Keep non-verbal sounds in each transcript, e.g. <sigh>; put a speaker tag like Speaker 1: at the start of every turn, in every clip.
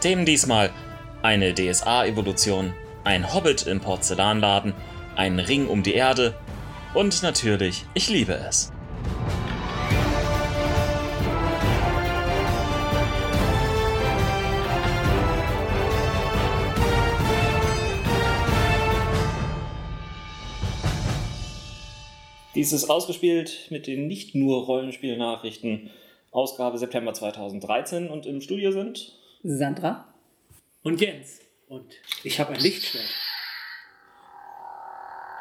Speaker 1: Themen diesmal eine DSA-Evolution, ein Hobbit im Porzellanladen, ein Ring um die Erde und natürlich, ich liebe es. Dies ist ausgespielt mit den nicht nur Rollenspielnachrichten, Ausgabe September 2013 und im Studio sind
Speaker 2: Sandra
Speaker 3: und Jens. Und ich habe ein Lichtschwert.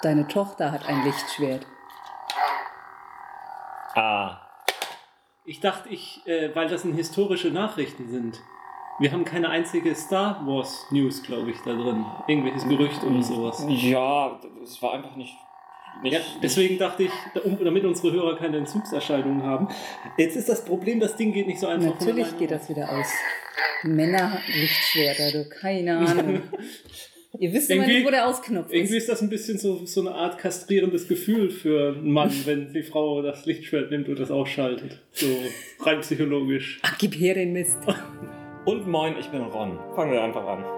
Speaker 2: Deine Tochter hat ein Lichtschwert.
Speaker 1: Ah.
Speaker 3: Ich dachte, ich, äh, weil das historische Nachrichten sind. Wir haben keine einzige Star Wars News, glaube ich, da drin. Irgendwelches Gerücht oder sowas.
Speaker 1: Ja, es war einfach nicht
Speaker 3: nicht, ja, deswegen dachte ich, damit unsere Hörer keine Entzugserscheinungen haben. Jetzt ist das Problem, das Ding geht nicht so einfach.
Speaker 2: Natürlich geht das wieder aus. Männer Lichtschwerter, du, keine Ahnung. Ihr wisst immer nicht, wo der Ausknopf
Speaker 3: ist. Irgendwie ist das ein bisschen so, so eine Art kastrierendes Gefühl für einen Mann, <laughs> wenn die Frau das Lichtschwert nimmt und das ausschaltet. So rein psychologisch.
Speaker 2: Ach, gib her den Mist.
Speaker 1: Und moin, ich bin Ron. Fangen wir einfach an.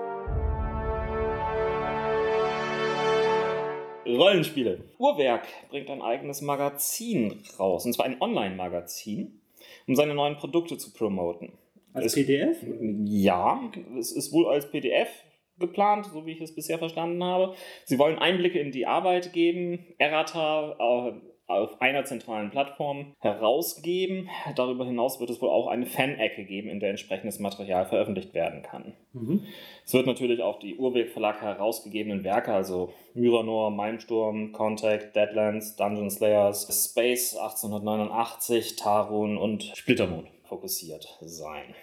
Speaker 1: Rollenspiele. Uhrwerk bringt ein eigenes Magazin raus, und zwar ein Online-Magazin, um seine neuen Produkte zu promoten.
Speaker 3: Als es, PDF?
Speaker 1: Ja, es ist wohl als PDF geplant, so wie ich es bisher verstanden habe. Sie wollen Einblicke in die Arbeit geben, Errata, äh, auf einer zentralen Plattform herausgeben. Darüber hinaus wird es wohl auch eine Fan-Ecke geben, in der entsprechendes Material veröffentlicht werden kann. Mhm. Es wird natürlich auch die Urweg Verlag herausgegebenen Werke, also Myranor, Malmsturm, Contact, Deadlands, Dungeon Slayers, Space 1889, Tarun und Splittermoon fokussiert sein.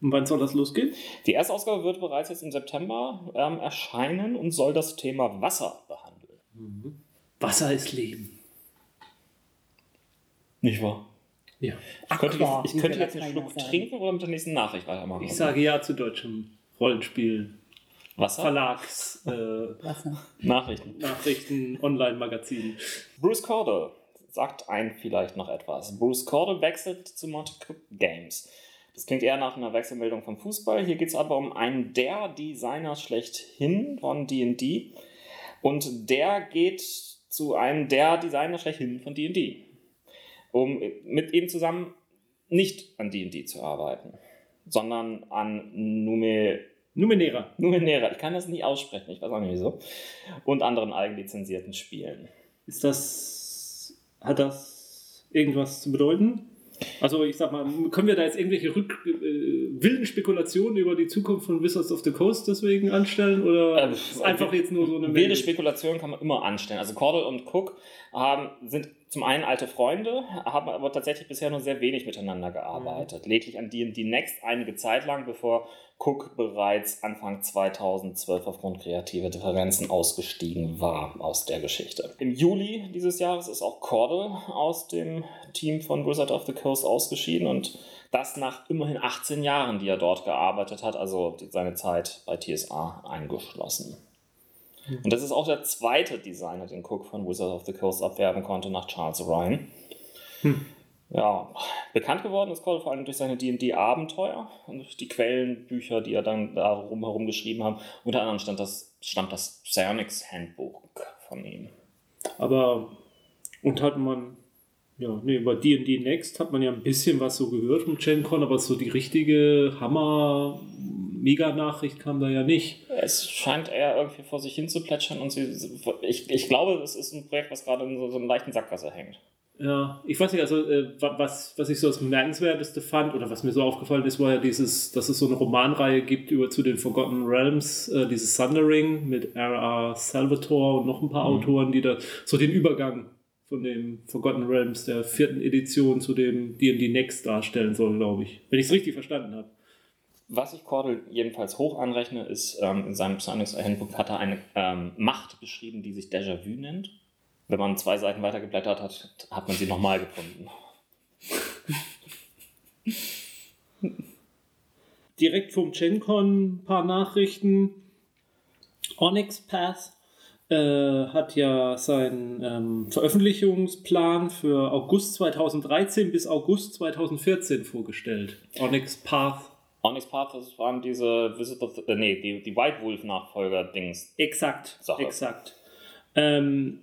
Speaker 3: Und wann soll das losgehen?
Speaker 1: Die erste Ausgabe wird bereits jetzt im September ähm, erscheinen und soll das Thema Wasser behandeln.
Speaker 3: Mhm. Wasser ist Leben.
Speaker 1: Nicht wahr?
Speaker 3: Ja.
Speaker 1: Ich könnte, Aqua, ich, ich könnte jetzt einen Schluck sagen. trinken oder mit der nächsten Nachricht weitermachen.
Speaker 3: Ich sage ja zu deutschem Rollenspiel.
Speaker 1: Wasser?
Speaker 3: Verlags. Äh,
Speaker 2: Wasser.
Speaker 1: Nachrichten.
Speaker 3: Nachrichten, Online-Magazin.
Speaker 1: Bruce Cordell sagt ein vielleicht noch etwas. Bruce Cordell wechselt zu Monte Cook Games. Das klingt eher nach einer Wechselmeldung vom Fußball. Hier geht es aber um einen der Designer schlechthin von D&D. Und der geht zu einem der Designer schlechthin von D&D um mit ihm zusammen nicht an D&D zu arbeiten, sondern an Nume
Speaker 3: Numenera.
Speaker 1: Numenera, ich kann das nicht aussprechen, ich weiß auch nicht wieso. Und anderen eigenlizenzierten Spielen.
Speaker 3: Ist das, hat das irgendwas zu bedeuten? Also ich sag mal, können wir da jetzt irgendwelche Rück, äh, wilden Spekulationen über die Zukunft von Wizards of the Coast deswegen anstellen? Oder äh, ist einfach jetzt nur so eine
Speaker 1: Wilde Spekulationen kann man immer anstellen. Also Cordell und Cook haben, sind zum einen alte Freunde, haben aber tatsächlich bisher nur sehr wenig miteinander gearbeitet. Mhm. Lediglich an D&D Next einige Zeit lang, bevor Cook bereits Anfang 2012 aufgrund kreativer Differenzen ausgestiegen war aus der Geschichte. Im Juli dieses Jahres ist auch Cordell aus dem Team von Wizard of the Coast ausgeschieden und das nach immerhin 18 Jahren, die er dort gearbeitet hat, also seine Zeit bei TSA eingeschlossen. Und das ist auch der zweite Designer, den Cook von Wizard of the Coast abwerben konnte nach Charles Ryan. Hm. Ja, bekannt geworden ist Cole vor allem durch seine D&D-Abenteuer und die Quellenbücher, die er dann darum herum geschrieben hat. Unter anderem stand das, stammt das Psionics Handbook von ihm.
Speaker 3: Aber, und hat man, ja, nee, über D&D Next hat man ja ein bisschen was so gehört von GenCon, aber so die richtige Hammer Mega-Nachricht kam da ja nicht.
Speaker 1: Es scheint eher irgendwie vor sich hin zu plätschern und sie, ich, ich glaube, es ist ein Projekt, was gerade in so, so einer leichten Sackgasse hängt.
Speaker 3: Ja, ich weiß nicht, also äh, was, was ich so das Bemerkenswerteste fand oder was mir so aufgefallen ist, war ja dieses, dass es so eine Romanreihe gibt über zu den Forgotten Realms, äh, dieses Thundering mit R.R. Salvatore und noch ein paar mhm. Autoren, die da so den Übergang von dem Forgotten Realms der vierten Edition zu dem D&D Next darstellen soll, glaube ich. Wenn ich es richtig verstanden habe.
Speaker 1: Was ich Cordel jedenfalls hoch anrechne, ist, ähm, in seinem Handbook hat er eine ähm, Macht beschrieben, die sich Déjà-vu nennt. Wenn man zwei Seiten weitergeblättert hat, hat man sie nochmal gefunden. <laughs>
Speaker 3: Direkt vom GenCon ein paar Nachrichten. Onyx Path äh, hat ja seinen ähm, Veröffentlichungsplan für August 2013 bis August 2014 vorgestellt. Onyx Path
Speaker 1: Onyx Path, das waren diese Visitor, äh, nee, die, die White Wolf-Nachfolger-Dings.
Speaker 3: Exakt,
Speaker 1: Sache.
Speaker 3: exakt. Ähm,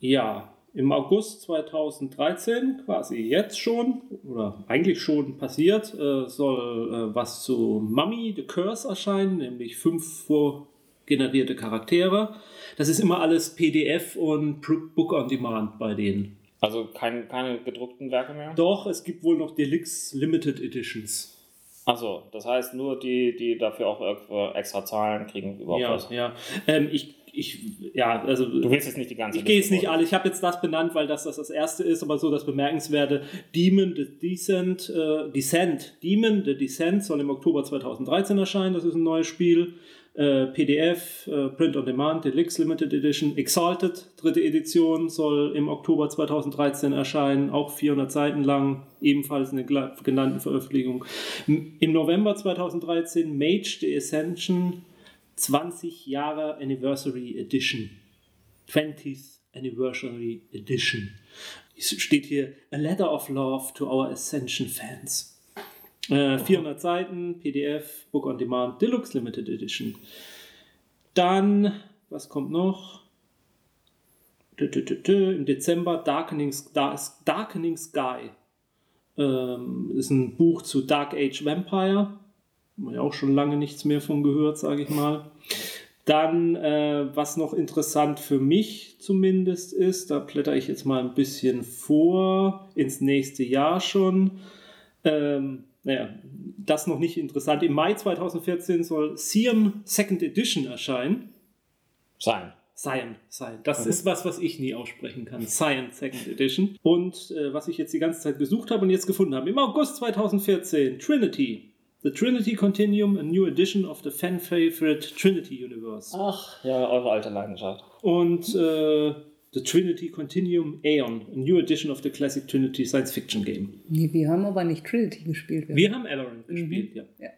Speaker 3: ja, im August 2013, quasi jetzt schon, oder eigentlich schon passiert, äh, soll äh, was zu Mummy the Curse erscheinen, nämlich fünf vorgenerierte Charaktere. Das ist immer alles PDF und Book on Demand bei denen.
Speaker 1: Also kein, keine gedruckten Werke mehr?
Speaker 3: Doch, es gibt wohl noch Deluxe Limited Editions.
Speaker 1: Achso, das heißt nur die, die dafür auch irgendwo extra zahlen, kriegen überhaupt
Speaker 3: Ja,
Speaker 1: was.
Speaker 3: ja. Ähm, ich, ich, ja, also.
Speaker 1: Du willst jetzt nicht die ganze
Speaker 3: Ich gehe jetzt nicht alle. Ich habe jetzt das benannt, weil das, das das erste ist, aber so das bemerkenswerte Demon the Descent, äh, Descent. Demon the Descent soll im Oktober 2013 erscheinen. Das ist ein neues Spiel. Äh, PDF, äh, Print on Demand, Deluxe Limited Edition. Exalted, dritte Edition, soll im Oktober 2013 erscheinen. Auch 400 Seiten lang. Ebenfalls eine genannten Veröffentlichung. Im November 2013 Mage the Ascension 20 Jahre Anniversary Edition. 20th Anniversary Edition. Es steht hier A Letter of Love to our Ascension Fans. Äh, 400 Seiten, PDF, Book on Demand, Deluxe Limited Edition. Dann, was kommt noch? Im Dezember Darkening, Dar- Darkening Sky. Ähm, ist ein Buch zu Dark Age Vampire. Haben wir ja auch schon lange nichts mehr von gehört, sage ich mal. Dann, äh, was noch interessant für mich zumindest ist, da blätter ich jetzt mal ein bisschen vor, ins nächste Jahr schon. Ähm, naja, das noch nicht interessant. Im Mai 2014 soll Sion Second Edition erscheinen.
Speaker 1: Sein.
Speaker 3: Cyan, Cyan. Das ist was, was ich nie aussprechen kann. Cyan Second Edition. Und äh, was ich jetzt die ganze Zeit gesucht habe und jetzt gefunden habe. Im August 2014, Trinity. The Trinity Continuum, a new edition of the fan-favorite Trinity Universe.
Speaker 1: Ach, ja, eure alte Leidenschaft.
Speaker 3: Und äh, The Trinity Continuum Aeon, a new edition of the classic Trinity Science Fiction Game.
Speaker 2: Nee, wir haben aber nicht Trinity gespielt.
Speaker 3: Wir haben Aberrant gespielt, ja.
Speaker 2: Ja.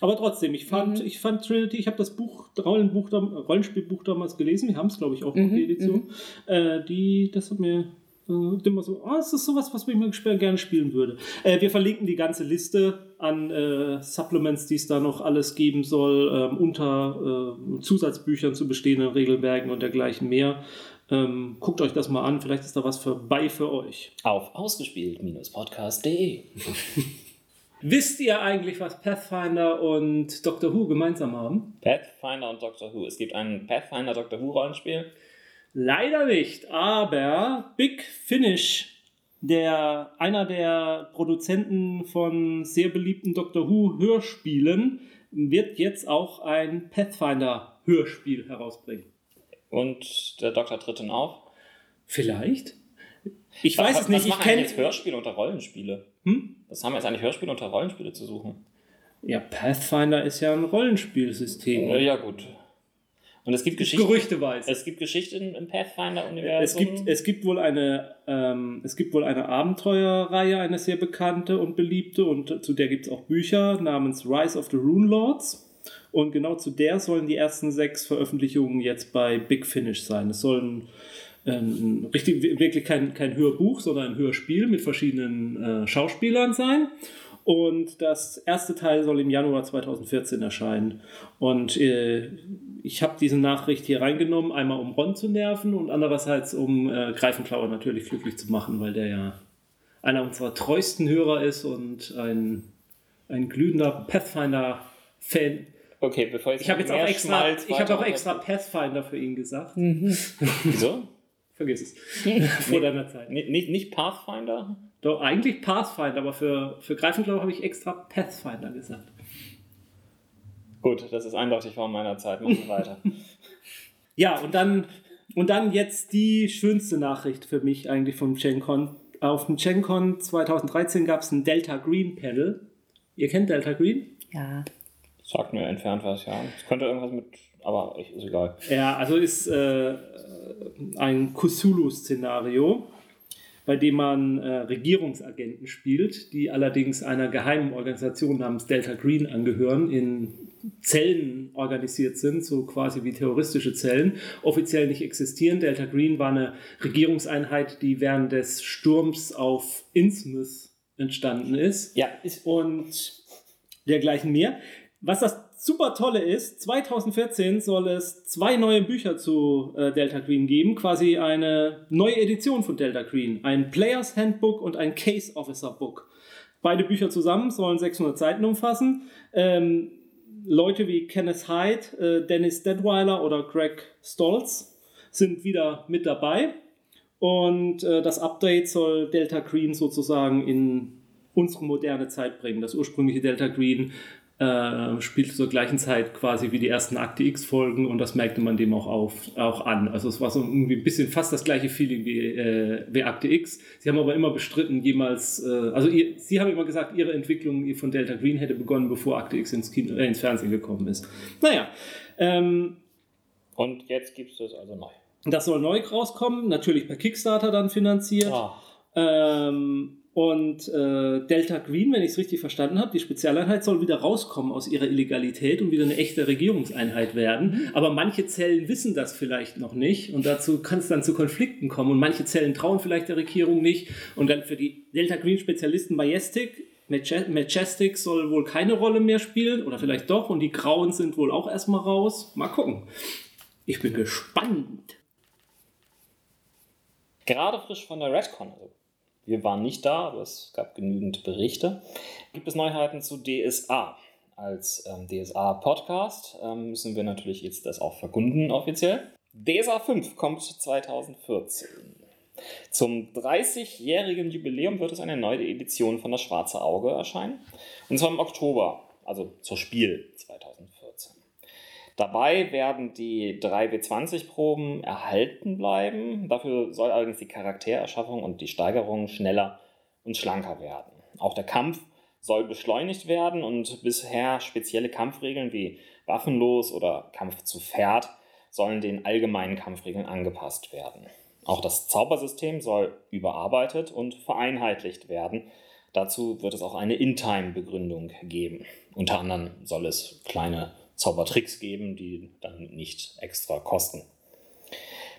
Speaker 3: Aber trotzdem, ich fand, ich fand Trinity, ich habe das Buch, Rollenbuch, Rollenspielbuch damals gelesen, wir haben es, glaube ich, auch noch, die Edition. Äh, die, das hat mir äh, immer so, ah, es ist sowas, was ich gesp- gerne spielen würde. Äh, wir verlinken die ganze Liste an äh, Supplements, die es da noch alles geben soll, ähm, unter äh, Zusatzbüchern zu bestehenden Regelwerken und dergleichen mehr. Ähm, guckt euch das mal an, vielleicht ist da was vorbei für euch.
Speaker 1: Auf ausgespielt-podcast.de. <laughs>
Speaker 3: Wisst ihr eigentlich, was Pathfinder und Doctor Who gemeinsam haben?
Speaker 1: Pathfinder und Doctor Who. Es gibt ein Pathfinder Doctor Who Rollenspiel.
Speaker 3: Leider nicht, aber Big Finish, der, einer der Produzenten von sehr beliebten Doctor Who Hörspielen, wird jetzt auch ein Pathfinder Hörspiel herausbringen.
Speaker 1: Und der Doktor tritt dann auf.
Speaker 3: Vielleicht? Ich weiß es nicht,
Speaker 1: Was
Speaker 3: ich kenne.
Speaker 1: jetzt Hörspiele unter Rollenspiele?
Speaker 3: Hm?
Speaker 1: Was haben jetzt eigentlich Hörspiele unter Rollenspiele zu suchen?
Speaker 3: Ja, Pathfinder ist ja ein Rollenspielsystem.
Speaker 1: Ja, ja gut. Und es gibt Geschichten.
Speaker 3: Gerüchteweise.
Speaker 1: Es gibt Geschichten im Pathfinder-Universum.
Speaker 3: Es gibt, es gibt wohl eine, ähm, es gibt wohl eine Abenteuerreihe, eine sehr bekannte und beliebte, und zu der gibt es auch Bücher namens Rise of the Rune Lords. Und genau zu der sollen die ersten sechs Veröffentlichungen jetzt bei Big Finish sein. Es soll ein, ein richtig, wirklich kein, kein Hörbuch, sondern ein Hörspiel mit verschiedenen äh, Schauspielern sein. Und das erste Teil soll im Januar 2014 erscheinen. Und äh, ich habe diese Nachricht hier reingenommen, einmal um Ron zu nerven und andererseits um äh, Greifenklauer natürlich glücklich zu machen, weil der ja einer unserer treuesten Hörer ist und ein, ein glühender Pathfinder-Fan.
Speaker 1: Okay, bevor jetzt
Speaker 3: Ich habe jetzt auch extra, ich habe auch extra Pathfinder für ihn gesagt. <laughs>
Speaker 1: Wieso?
Speaker 3: Vergiss es. <laughs> Vor deiner Zeit.
Speaker 1: Nicht, nicht, Pathfinder?
Speaker 3: Doch, eigentlich Pathfinder, aber für, für Greifenklauer habe ich extra Pathfinder gesagt.
Speaker 1: Gut, das ist eindeutig vor meiner Zeit. Machen wir weiter. <laughs>
Speaker 3: Ja, und dann, und dann jetzt die schönste Nachricht für mich eigentlich vom GenCon. Auf dem GenCon 2013 gab es ein Delta Green Panel. Ihr kennt Delta Green?
Speaker 2: Ja.
Speaker 1: Sagt mir entfernt was, ja. Es könnte irgendwas mit. Aber ich- ist egal.
Speaker 3: Ja, also ist äh, ein Cthulhu-Szenario, bei dem man äh, Regierungsagenten spielt, die allerdings einer geheimen Organisation namens Delta Green angehören, in Zellen organisiert sind, so quasi wie terroristische Zellen, offiziell nicht existieren. Delta Green war eine Regierungseinheit, die während des Sturms auf Innsmouth entstanden ist.
Speaker 1: Ja, ist.
Speaker 3: Und dergleichen mehr. Was das super tolle ist, 2014 soll es zwei neue Bücher zu äh, Delta Green geben, quasi eine neue Edition von Delta Green, ein Players Handbook und ein Case Officer Book. Beide Bücher zusammen sollen 600 Seiten umfassen. Ähm, Leute wie Kenneth Hyde, äh, Dennis Detweiler oder Greg Stolz sind wieder mit dabei. Und äh, das Update soll Delta Green sozusagen in unsere moderne Zeit bringen. Das ursprüngliche Delta Green äh, spielt zur gleichen Zeit quasi wie die ersten Akte X-Folgen und das merkte man dem auch, auf, auch an. Also es war so irgendwie ein bisschen fast das gleiche Feeling wie, äh, wie Akte X. Sie haben aber immer bestritten, jemals, äh, also ihr, Sie haben immer gesagt, Ihre Entwicklung von Delta Green hätte begonnen, bevor Akte X ins, Kino, äh, ins Fernsehen gekommen ist. Naja. Ähm,
Speaker 1: und jetzt gibt es das also neu.
Speaker 3: Das soll neu rauskommen, natürlich per Kickstarter dann finanziert. Oh. Ähm, und äh, Delta Green, wenn ich es richtig verstanden habe, die Spezialeinheit soll wieder rauskommen aus ihrer Illegalität und wieder eine echte Regierungseinheit werden. Mhm. Aber manche Zellen wissen das vielleicht noch nicht und dazu kann es dann zu Konflikten kommen. Und manche Zellen trauen vielleicht der Regierung nicht. Und dann für die Delta Green Spezialisten Majestic, Majestic soll wohl keine Rolle mehr spielen oder vielleicht doch. Und die Grauen sind wohl auch erstmal raus. Mal gucken. Ich bin gespannt.
Speaker 1: Gerade frisch von der Redcon, also wir waren nicht da, aber es gab genügend Berichte. Gibt es Neuheiten zu DSA? Als ähm, DSA-Podcast ähm, müssen wir natürlich jetzt das auch verkunden offiziell. DSA 5 kommt 2014. Zum 30-jährigen Jubiläum wird es eine neue Edition von Das Schwarze Auge erscheinen. Und zwar im Oktober, also zur Spiel 2014. Dabei werden die 3W20-Proben erhalten bleiben. Dafür soll allerdings die Charaktererschaffung und die Steigerung schneller und schlanker werden. Auch der Kampf soll beschleunigt werden und bisher spezielle Kampfregeln wie waffenlos oder Kampf zu Pferd sollen den allgemeinen Kampfregeln angepasst werden. Auch das Zaubersystem soll überarbeitet und vereinheitlicht werden. Dazu wird es auch eine In-Time-Begründung geben. Unter anderem soll es kleine Zaubertricks geben, die dann nicht extra kosten.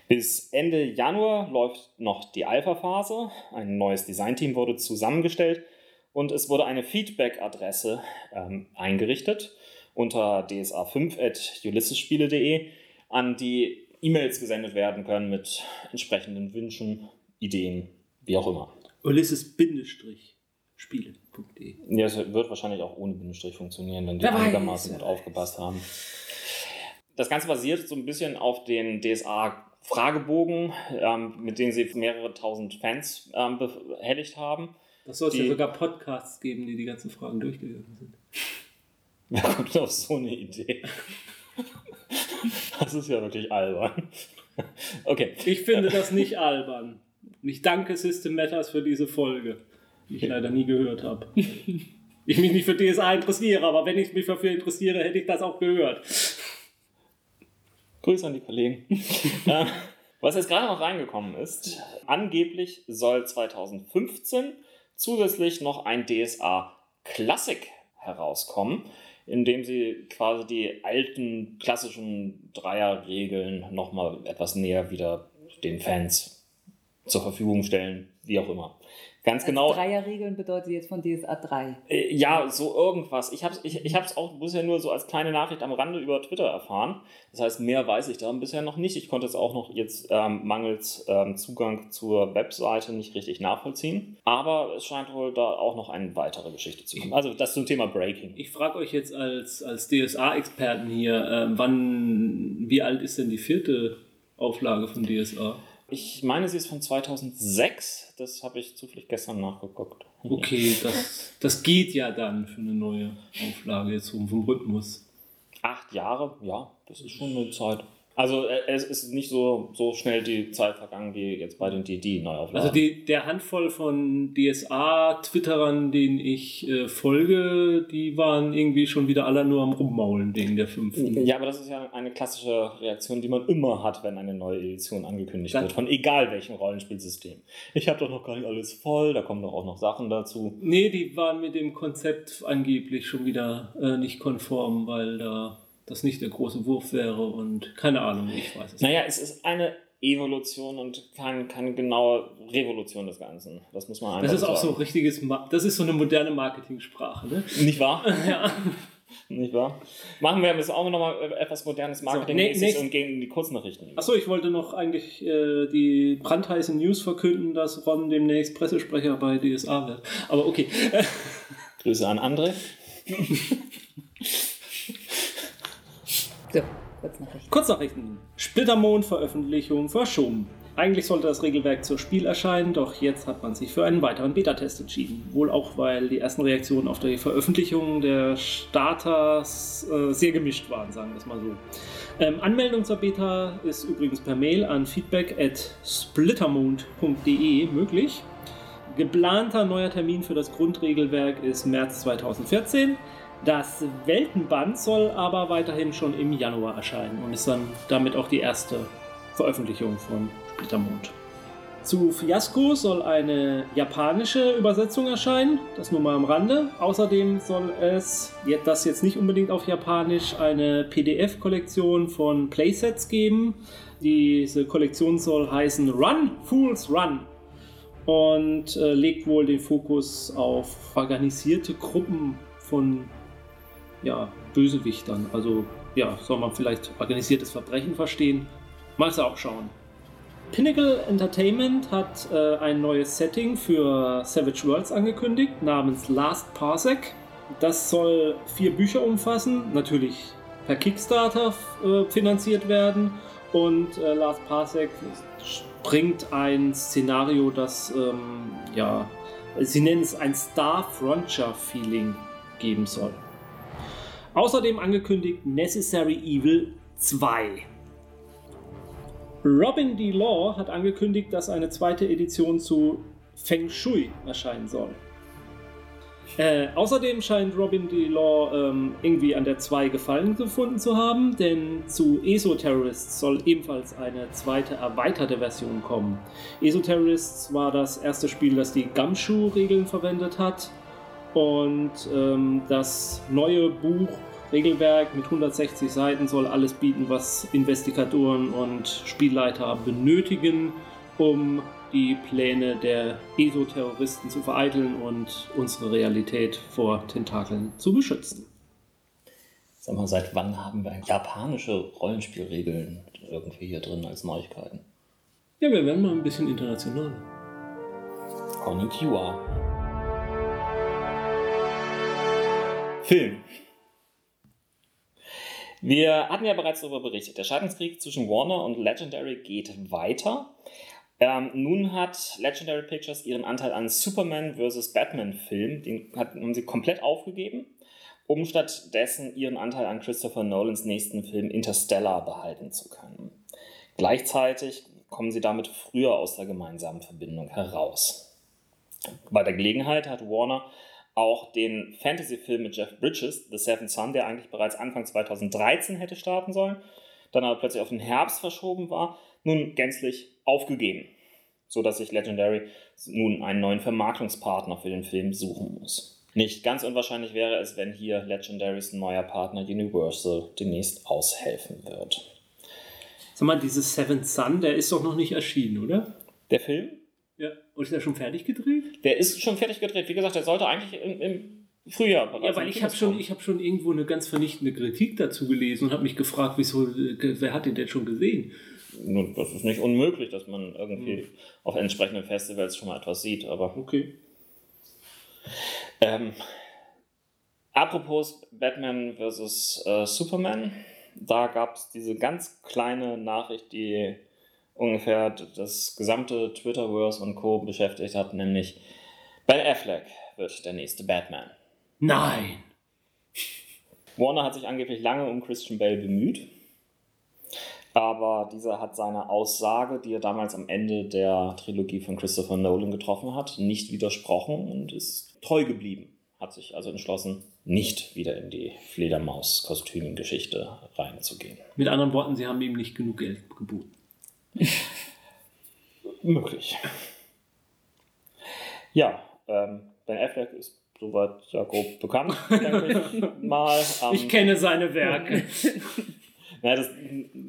Speaker 1: Bis Ende Januar läuft noch die Alpha-Phase. Ein neues Designteam wurde zusammengestellt und es wurde eine Feedback-Adresse ähm, eingerichtet unter dsa5.ulyssesspiele.de, an die E-Mails gesendet werden können mit entsprechenden Wünschen, Ideen, wie auch immer.
Speaker 3: Ulysses-Bindestrich spiele.de.
Speaker 1: Ja, es wird wahrscheinlich auch ohne Bindestrich funktionieren, wenn die einigermaßen gut aufgepasst haben. Das Ganze basiert so ein bisschen auf den DSA-Fragebogen, ähm, mit denen sie mehrere tausend Fans ähm, behelligt haben.
Speaker 3: Das soll es ja sogar Podcasts geben, die die ganzen Fragen durchgegangen sind. <laughs>
Speaker 1: Wer kommt auf so eine Idee? Das ist ja wirklich albern. Okay.
Speaker 3: Ich finde das nicht albern. Ich danke System Matters für diese Folge die ich leider nie gehört habe. ich mich nicht für DSA interessiere, aber wenn ich mich dafür interessiere, hätte ich das auch gehört.
Speaker 1: Grüße an die Kollegen. <laughs> Äh, was jetzt gerade noch reingekommen ist, angeblich soll 2015 zusätzlich noch ein DSA Classic herauskommen, in dem sie quasi die alten klassischen Dreierregeln nochmal etwas näher wieder den Fans zur Verfügung stellen, wie auch immer. Ganz also genau.
Speaker 2: Dreierregeln bedeutet jetzt von DSA 3.
Speaker 1: Äh, ja, so irgendwas. Ich habe es ich, ich hab's auch bisher nur so als kleine Nachricht am Rande über Twitter erfahren. Das heißt, mehr weiß ich da bisher noch nicht. Ich konnte es auch noch jetzt ähm, mangels ähm, Zugang zur Webseite nicht richtig nachvollziehen. Aber es scheint wohl da auch noch eine weitere Geschichte zu kommen. Also das zum Thema Breaking.
Speaker 3: Ich frage euch jetzt als, als DSA-Experten hier, äh, wann, wie alt ist denn die vierte Auflage von DSA?
Speaker 1: Ich meine, sie ist von 2006. Das habe ich zufällig gestern nachgeguckt.
Speaker 3: Okay, das, das geht ja dann für eine neue Auflage jetzt vom Rhythmus.
Speaker 1: Acht Jahre, ja, das ist schon eine Zeit. Also äh, es ist nicht so, so schnell die Zeit vergangen wie jetzt bei den DD-Neuauflagen.
Speaker 3: Also die, der Handvoll von DSA-Twitterern, denen ich äh, folge, die waren irgendwie schon wieder alle nur am Rummaulen wegen der fünften.
Speaker 1: Ja, aber das ist ja eine klassische Reaktion, die man immer hat, wenn eine neue Edition angekündigt Dann, wird, von egal welchem Rollenspielsystem. Ich habe doch noch gar nicht alles voll, da kommen doch auch noch Sachen dazu.
Speaker 3: Nee, die waren mit dem Konzept angeblich schon wieder äh, nicht konform, weil da das nicht der große Wurf wäre und keine Ahnung, ich weiß
Speaker 1: es Naja, es ist eine Evolution und keine, keine genaue Revolution des Ganzen. Das muss man einfach
Speaker 3: Das ist auch
Speaker 1: sagen.
Speaker 3: so richtiges, Ma das ist so eine moderne Marketing-Sprache, ne?
Speaker 1: Nicht wahr? <laughs>
Speaker 3: Ja.
Speaker 1: Nicht wahr? Machen wir jetzt auch nochmal etwas modernes Marketing
Speaker 3: nee, nächst-
Speaker 1: und gehen in die Kurznachrichten.
Speaker 3: Achso, ich wollte noch eigentlich äh, die brandheißen News verkünden, dass Ron demnächst Pressesprecher bei DSA wird. Aber okay.
Speaker 1: Grüße an André. <laughs>
Speaker 2: So, kurz Nachrichten.
Speaker 3: Kurznachrichten. Splittermond-Veröffentlichung verschoben. Eigentlich sollte das Regelwerk zur Spiel erscheinen, doch jetzt hat man sich für einen weiteren Beta-Test entschieden. Wohl auch, weil die ersten Reaktionen auf die Veröffentlichung der Starters äh, sehr gemischt waren, sagen wir es mal so. Ähm, Anmeldung zur Beta ist übrigens per Mail an feedback at splittermond.de möglich. Geplanter neuer Termin für das Grundregelwerk ist März 2014. Das Weltenband soll aber weiterhin schon im Januar erscheinen und ist dann damit auch die erste Veröffentlichung von Splittermond. Zu Fiasco soll eine japanische Übersetzung erscheinen, das nur mal am Rande. Außerdem soll es, das jetzt nicht unbedingt auf Japanisch, eine PDF-Kollektion von Playsets geben. Diese Kollektion soll heißen Run, Fools Run und äh, legt wohl den Fokus auf organisierte Gruppen von ja, Bösewichtern. Also ja, soll man vielleicht organisiertes Verbrechen verstehen. Mal auch schauen. Pinnacle Entertainment hat äh, ein neues Setting für Savage Worlds angekündigt, namens Last Parsec. Das soll vier Bücher umfassen, natürlich per Kickstarter äh, finanziert werden. Und äh, Last Parsec bringt ein Szenario, das, ähm, ja, sie nennen es ein Star Frontier Feeling geben soll. Außerdem angekündigt Necessary Evil 2. Robin D. Law hat angekündigt, dass eine zweite Edition zu Feng Shui erscheinen soll. Äh, außerdem scheint Robin D. Law ähm, irgendwie an der 2 Gefallen gefunden zu haben, denn zu ESO-Terrorists soll ebenfalls eine zweite erweiterte Version kommen. ESO-Terrorists war das erste Spiel, das die Gumshoe-Regeln verwendet hat und ähm, das neue Buch Regelwerk mit 160 Seiten soll alles bieten, was Investigatoren und Spielleiter benötigen, um die Pläne der ESO-Terroristen zu vereiteln und unsere Realität vor Tentakeln zu beschützen.
Speaker 1: Sag mal, seit wann haben wir japanische Rollenspielregeln irgendwie hier drin als Neuigkeiten?
Speaker 3: Ja, wir werden mal ein bisschen internationaler.
Speaker 1: Konnichiwa. Film. Wir hatten ja bereits darüber berichtet. Der Scheidungskrieg zwischen Warner und Legendary geht weiter. Ähm, nun hat Legendary Pictures ihren Anteil an Superman vs. Batman Film, den haben sie komplett aufgegeben, um stattdessen ihren Anteil an Christopher Nolans nächsten Film Interstellar behalten zu können. Gleichzeitig kommen sie damit früher aus der gemeinsamen Verbindung heraus. Bei der Gelegenheit hat Warner auch den Fantasy-Film mit Jeff Bridges, The Seventh Son, der eigentlich bereits Anfang 2013 hätte starten sollen, dann aber plötzlich auf den Herbst verschoben war, nun gänzlich aufgegeben, sodass sich Legendary nun einen neuen Vermarktungspartner für den Film suchen muss. Nicht ganz unwahrscheinlich wäre es, wenn hier Legendarys neuer Partner Universal demnächst aushelfen wird.
Speaker 3: Sag mal, dieses Seventh Son, der ist doch noch nicht erschienen, oder?
Speaker 1: Der Film,
Speaker 3: Ja. Und ist der schon fertig gedreht?
Speaker 1: der ist schon fertig gedreht. Wie gesagt, der sollte eigentlich im, im Frühjahr bereits
Speaker 3: Ja, weil ich habe schon, ich hab schon irgendwo eine ganz vernichtende Kritik dazu gelesen und habe mich gefragt, wieso, äh, wer hat den denn schon gesehen?
Speaker 1: Nun, das ist nicht unmöglich, dass man irgendwie auf entsprechenden Festivals schon mal etwas sieht, aber
Speaker 3: Okay.
Speaker 1: ähm, apropos Batman vs. Äh, Superman, da gab es diese ganz kleine Nachricht, die ungefähr das gesamte Twitterverse und Co. beschäftigt hat, nämlich Ben Affleck wird der nächste Batman.
Speaker 3: Nein!
Speaker 1: Warner hat sich angeblich lange um Christian Bale bemüht, aber dieser hat seine Aussage, die er damals am Ende der Trilogie von Christopher Nolan getroffen hat, nicht widersprochen und ist treu geblieben. Hat sich also entschlossen, nicht wieder in die Fledermaus-Kostüm-Geschichte reinzugehen.
Speaker 3: Mit anderen Worten, sie haben ihm nicht genug Geld geboten.
Speaker 1: Möglich. Ja, ähm, Ben Affleck ist soweit ja grob bekannt, denke ich <laughs> mal. Ähm,
Speaker 3: Ich kenne seine Werke. <laughs>
Speaker 1: Ja, das,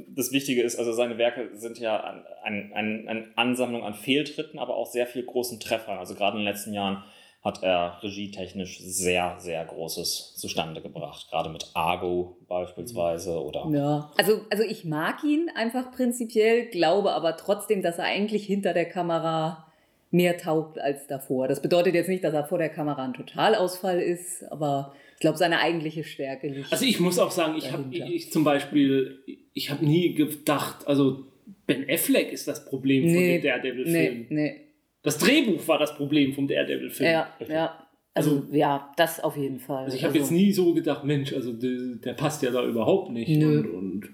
Speaker 1: das Wichtige ist, also seine Werke sind ja eine ein, ein Ansammlung an Fehltritten, aber auch sehr viel großen Treffern. Also gerade in den letzten Jahren hat er regietechnisch sehr, sehr Großes zustande gebracht. Gerade mit Argo beispielsweise oder.
Speaker 2: Ja, also, also ich mag ihn einfach prinzipiell, glaube aber trotzdem, dass er eigentlich hinter der Kamera mehr taugt als davor. Das bedeutet jetzt nicht, dass er vor der Kamera ein Totalausfall ist, aber ich glaube, seine eigentliche Stärke liegt.
Speaker 3: Also ich muss auch sagen, ich habe ich, zum Beispiel, ich habe nie gedacht, also Ben Affleck ist das Problem nee, von den Daredevil-Filmen. Nee, nee. Das Drehbuch war das Problem vom Daredevil-Film.
Speaker 2: Ja, ja. Also, also, ja, das auf jeden Fall.
Speaker 3: Also ich habe also, jetzt nie so gedacht, Mensch, also der, der passt ja da überhaupt nicht. Nö. Und, und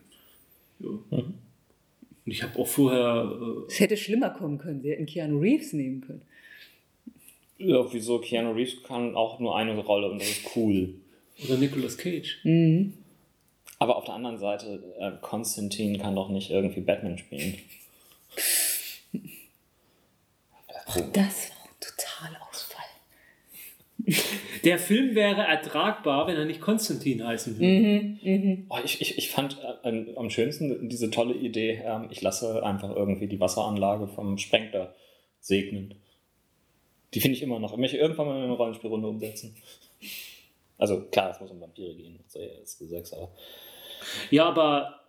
Speaker 3: ja. Und ich habe auch vorher.
Speaker 2: Äh es hätte schlimmer kommen können. Sie hätten Keanu Reeves nehmen können.
Speaker 1: Ja, wieso? Keanu Reeves kann auch nur eine Rolle und das ist cool.
Speaker 3: Oder Nicolas Cage.
Speaker 2: Mhm.
Speaker 1: Aber auf der anderen Seite, äh, Konstantin kann doch nicht irgendwie Batman spielen.
Speaker 2: Ach, das war ein totaler Ausfall.
Speaker 3: Der Film wäre ertragbar, wenn er nicht Konstantin heißen würde.
Speaker 2: Mhm, mhm.
Speaker 1: Oh, ich, ich, ich fand äh, am schönsten diese tolle Idee, äh, ich lasse einfach irgendwie die Wasseranlage vom Sprengter segnen. Die finde ich immer noch. Ich möchte irgendwann mal eine Rollenspielrunde umsetzen. Also klar, es muss um Vampire gehen, so ist gesagt, aber.
Speaker 3: Ja, aber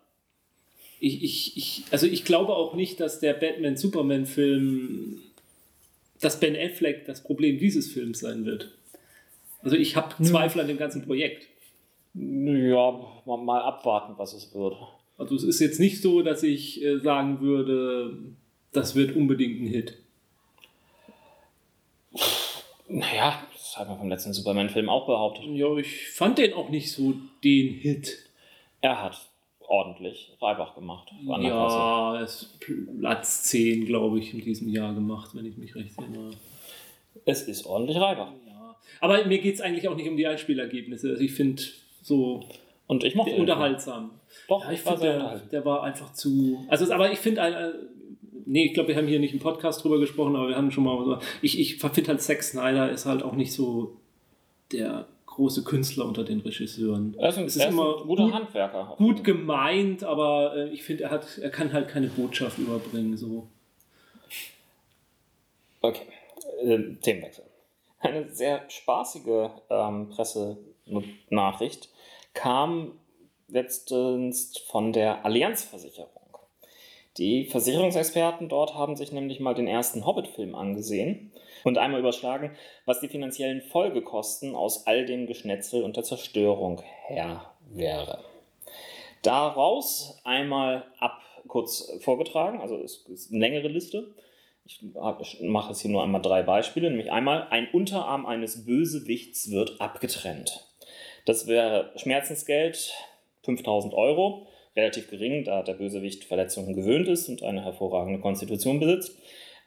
Speaker 3: ich, ich, ich, also ich glaube auch nicht, dass der Batman-Superman-Film, dass Ben Affleck das Problem dieses Films sein wird. Also ich habe hm. Zweifel an dem ganzen Projekt.
Speaker 1: Ja, mal abwarten, was es wird.
Speaker 3: Also es ist jetzt nicht so, dass ich äh, sagen würde, das wird unbedingt ein Hit.
Speaker 1: Naja, das hat man vom letzten Superman-Film auch behauptet.
Speaker 3: Ja, ich fand den auch nicht so den Hit.
Speaker 1: Er hat ordentlich Reibach gemacht.
Speaker 3: Ja, ist Platz 10, glaube ich, in diesem Jahr gemacht, wenn ich mich recht erinnere.
Speaker 1: Es ist ordentlich Reibach.
Speaker 3: Ja. Aber mir geht es eigentlich auch nicht um die Einspielergebnisse. Also ich finde so
Speaker 1: und ich mochte
Speaker 3: unterhaltsam.
Speaker 1: Doch, ja, ich finde,
Speaker 3: der, der war einfach zu. Also, aber ich finde, äh, nee, ich glaube, wir haben hier nicht im Podcast drüber gesprochen, aber wir haben schon mal. Ich, ich finde halt, Zack Snyder ist halt auch nicht so der große Künstler unter den Regisseuren.
Speaker 1: Er ist ein, es ist er ist immer ein guter gut, Handwerker.
Speaker 3: Gut gemeint, aber äh, ich finde, er, er kann halt keine Botschaft überbringen. So.
Speaker 1: Okay, äh, Themenwechsel. Eine sehr spaßige ähm, Pressenachricht kam letztens von der Allianzversicherung. Die Versicherungsexperten dort haben sich nämlich mal den ersten Hobbit-Film angesehen und einmal überschlagen, was die finanziellen Folgekosten aus all dem Geschnetzel und der Zerstörung her wäre. Daraus einmal ab kurz vorgetragen, also es ist eine längere Liste. Ich mache jetzt hier nur einmal drei Beispiele, nämlich einmal ein Unterarm eines Bösewichts wird abgetrennt. Das wäre Schmerzensgeld 5000 Euro relativ gering, da der Bösewicht Verletzungen gewöhnt ist und eine hervorragende Konstitution besitzt.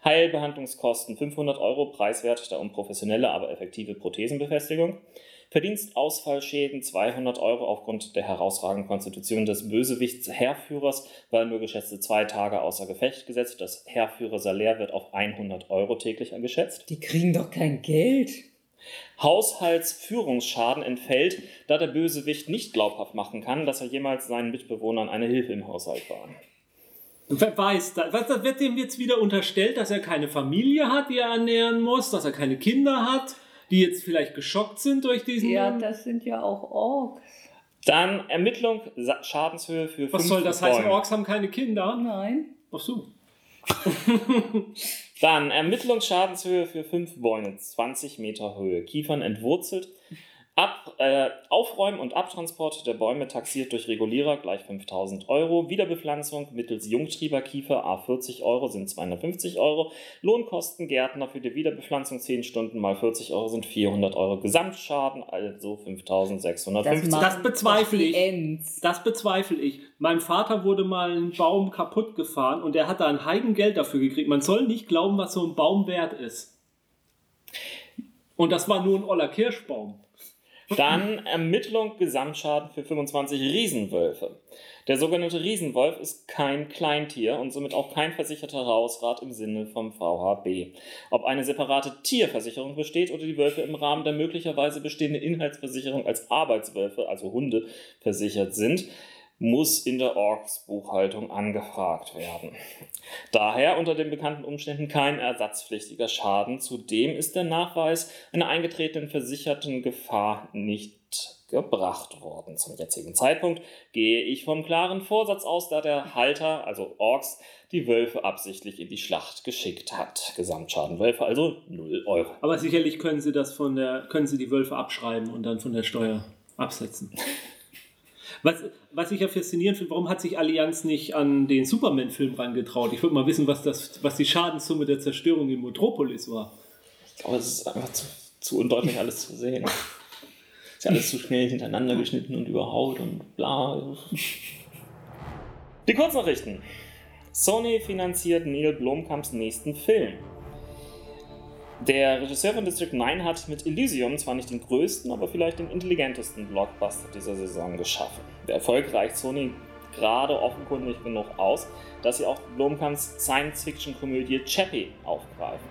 Speaker 1: Heilbehandlungskosten 500 Euro, preiswert der unprofessionelle, aber effektive Prothesenbefestigung. Verdienstausfallschäden 200 Euro aufgrund der herausragenden Konstitution des Bösewichts Herrführers, weil nur geschätzte zwei Tage außer Gefecht gesetzt. Das Herrführersalär wird auf 100 Euro täglich geschätzt.
Speaker 2: Die kriegen doch kein Geld.
Speaker 1: Haushaltsführungsschaden entfällt, da der Bösewicht nicht glaubhaft machen kann, dass er jemals seinen Mitbewohnern eine Hilfe im Haushalt war.
Speaker 3: Wer weiß, was wird dem jetzt wieder unterstellt, dass er keine Familie hat, die er ernähren muss, dass er keine Kinder hat, die jetzt vielleicht geschockt sind durch diesen.
Speaker 2: Ja, Mann? das sind ja auch Orks.
Speaker 1: Dann Ermittlung, Schadenshöhe für
Speaker 3: Was soll das heißen? Orks haben keine Kinder?
Speaker 2: Nein.
Speaker 3: Ach so. <laughs>
Speaker 1: Dann Ermittlungsschadenshöhe für fünf Bäume, 20 Meter Höhe, Kiefern entwurzelt, Ab, äh, Aufräumen und Abtransport der Bäume taxiert durch Regulierer gleich 5000 Euro. Wiederbepflanzung mittels Jungtrieberkiefer A 40 Euro sind 250 Euro. Lohnkosten Gärtner für die Wiederbepflanzung 10 Stunden mal 40 Euro sind 400 Euro. Gesamtschaden also 5650.
Speaker 3: Das, das bezweifle ich. Das bezweifle ich. Mein Vater wurde mal ein Baum kaputt gefahren und er hat da ein Heidengeld dafür gekriegt. Man soll nicht glauben, was so ein Baum wert ist. Und das war nur ein oller Kirschbaum.
Speaker 1: Dann Ermittlung Gesamtschaden für 25 Riesenwölfe. Der sogenannte Riesenwolf ist kein Kleintier und somit auch kein versicherter Hausrat im Sinne vom VHB. Ob eine separate Tierversicherung besteht oder die Wölfe im Rahmen der möglicherweise bestehenden Inhaltsversicherung als Arbeitswölfe, also Hunde, versichert sind, muss in der Orks-Buchhaltung angefragt werden. Daher unter den bekannten Umständen kein ersatzpflichtiger Schaden. Zudem ist der Nachweis einer eingetretenen versicherten Gefahr nicht gebracht worden. Zum jetzigen Zeitpunkt gehe ich vom klaren Vorsatz aus, da der Halter, also Orks, die Wölfe absichtlich in die Schlacht geschickt hat. Gesamtschaden Wölfe also 0 Euro.
Speaker 3: Aber sicherlich können Sie das von der, können Sie die Wölfe abschreiben und dann von der Steuer absetzen. Was, was ich ja faszinierend finde, warum hat sich Allianz nicht an den Superman-Film rangetraut? Ich würde mal wissen, was, das, was die Schadenssumme der Zerstörung in Metropolis war.
Speaker 1: Ich glaube, es ist einfach zu, zu undeutlich alles zu sehen. Ist ja alles zu schnell hintereinander geschnitten und überhaut und bla. Die Kurznachrichten. Sony finanziert Neil Blomkamps nächsten Film. Der Regisseur von District 9 hat mit Elysium zwar nicht den größten, aber vielleicht den intelligentesten Blockbuster dieser Saison geschaffen. Der Erfolg reicht Sony gerade offenkundig genug aus, dass sie auch Blomkamps Science-Fiction-Komödie Chappie aufgreifen.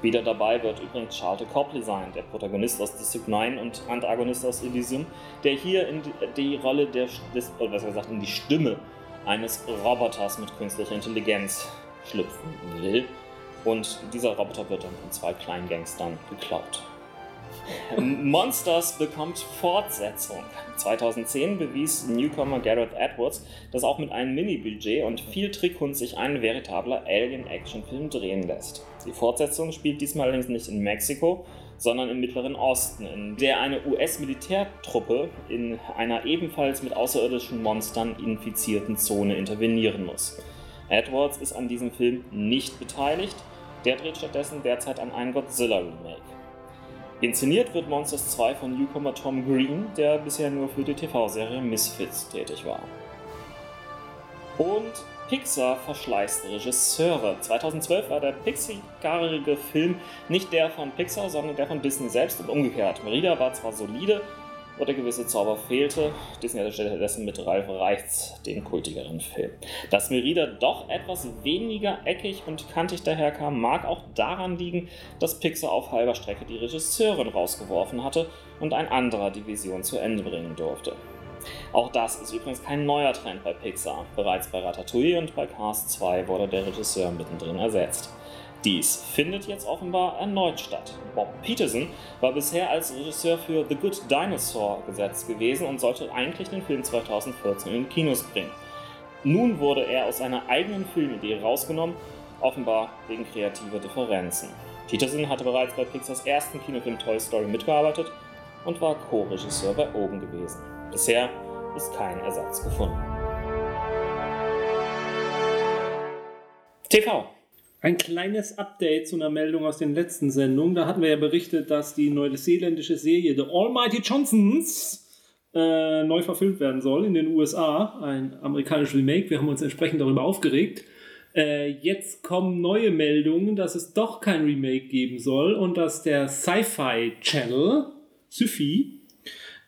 Speaker 1: Wieder dabei wird übrigens Charlotte Copley sein, der Protagonist aus District 9 und Antagonist aus Elysium, der hier in die, Rolle der, des, oder besser gesagt in die Stimme eines Roboters mit künstlicher Intelligenz schlüpfen will. Und dieser Roboter wird dann von zwei kleinen Gangstern geklaut. Monsters bekommt Fortsetzung. 2010 bewies Newcomer Gareth Edwards, dass auch mit einem Mini-Budget und viel Trickkunst sich ein veritabler Alien-Action-Film drehen lässt. Die Fortsetzung spielt diesmal allerdings nicht in Mexiko, sondern im Mittleren Osten, in der eine US-Militärtruppe in einer ebenfalls mit außerirdischen Monstern infizierten Zone intervenieren muss. Edwards ist an diesem Film nicht beteiligt, der dreht stattdessen derzeit an einem Godzilla-Remake. Inszeniert wird Monsters 2 von Newcomer Tom Green, der bisher nur für die TV-Serie Misfits tätig war. Und Pixar verschleißt Regisseure. 2012 war der pixarige Film nicht der von Pixar, sondern der von Disney selbst und umgekehrt. Merida war zwar solide, wo der gewisse Zauber fehlte. Disney hatte stattdessen mit Ralf Reichts den kultigeren Film. Dass Merida doch etwas weniger eckig und kantig daherkam, mag auch daran liegen, dass Pixar auf halber Strecke die Regisseurin rausgeworfen hatte und ein anderer die Vision zu Ende bringen durfte. Auch das ist übrigens kein neuer Trend bei Pixar. Bereits bei Ratatouille und bei Cars 2 wurde der Regisseur mittendrin ersetzt. Dies findet jetzt offenbar erneut statt. Bob Peterson war bisher als Regisseur für The Good Dinosaur gesetzt gewesen und sollte eigentlich den Film 2014 in Kinos bringen. Nun wurde er aus seiner eigenen Filmidee rausgenommen, offenbar wegen kreativer Differenzen. Peterson hatte bereits bei Pixars ersten Kinofilm Toy Story mitgearbeitet und war Co-Regisseur bei Oben gewesen. Bisher ist kein Ersatz gefunden. TV
Speaker 3: ein kleines Update zu einer Meldung aus den letzten Sendungen. Da hatten wir ja berichtet, dass die neuseeländische Serie The Almighty Johnsons äh, neu verfilmt werden soll in den USA. Ein amerikanisches Remake. Wir haben uns entsprechend darüber aufgeregt. Äh, jetzt kommen neue Meldungen, dass es doch kein Remake geben soll und dass der Sci-Fi Channel, Syfy,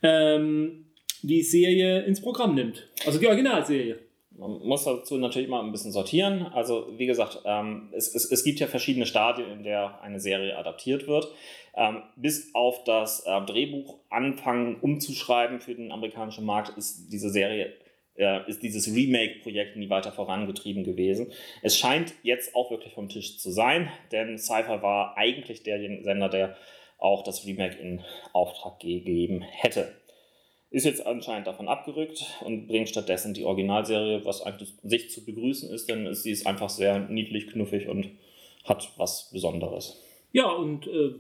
Speaker 3: ähm, die Serie ins Programm nimmt. Also die Originalserie.
Speaker 1: Man muss dazu natürlich mal ein bisschen sortieren. Also, wie gesagt, ähm, es, es, es gibt ja verschiedene Stadien, in der eine Serie adaptiert wird. Ähm, bis auf das äh, Drehbuch anfangen umzuschreiben für den amerikanischen Markt ist diese Serie äh, ist dieses Remake-Projekt nie weiter vorangetrieben gewesen. Es scheint jetzt auch wirklich vom Tisch zu sein, denn Cypher war eigentlich der Sender, der auch das Remake in Auftrag gegeben hätte ist jetzt anscheinend davon abgerückt und bringt stattdessen die Originalserie, was eigentlich sich zu begrüßen ist, denn sie ist einfach sehr niedlich, knuffig und hat was Besonderes.
Speaker 3: Ja, und äh,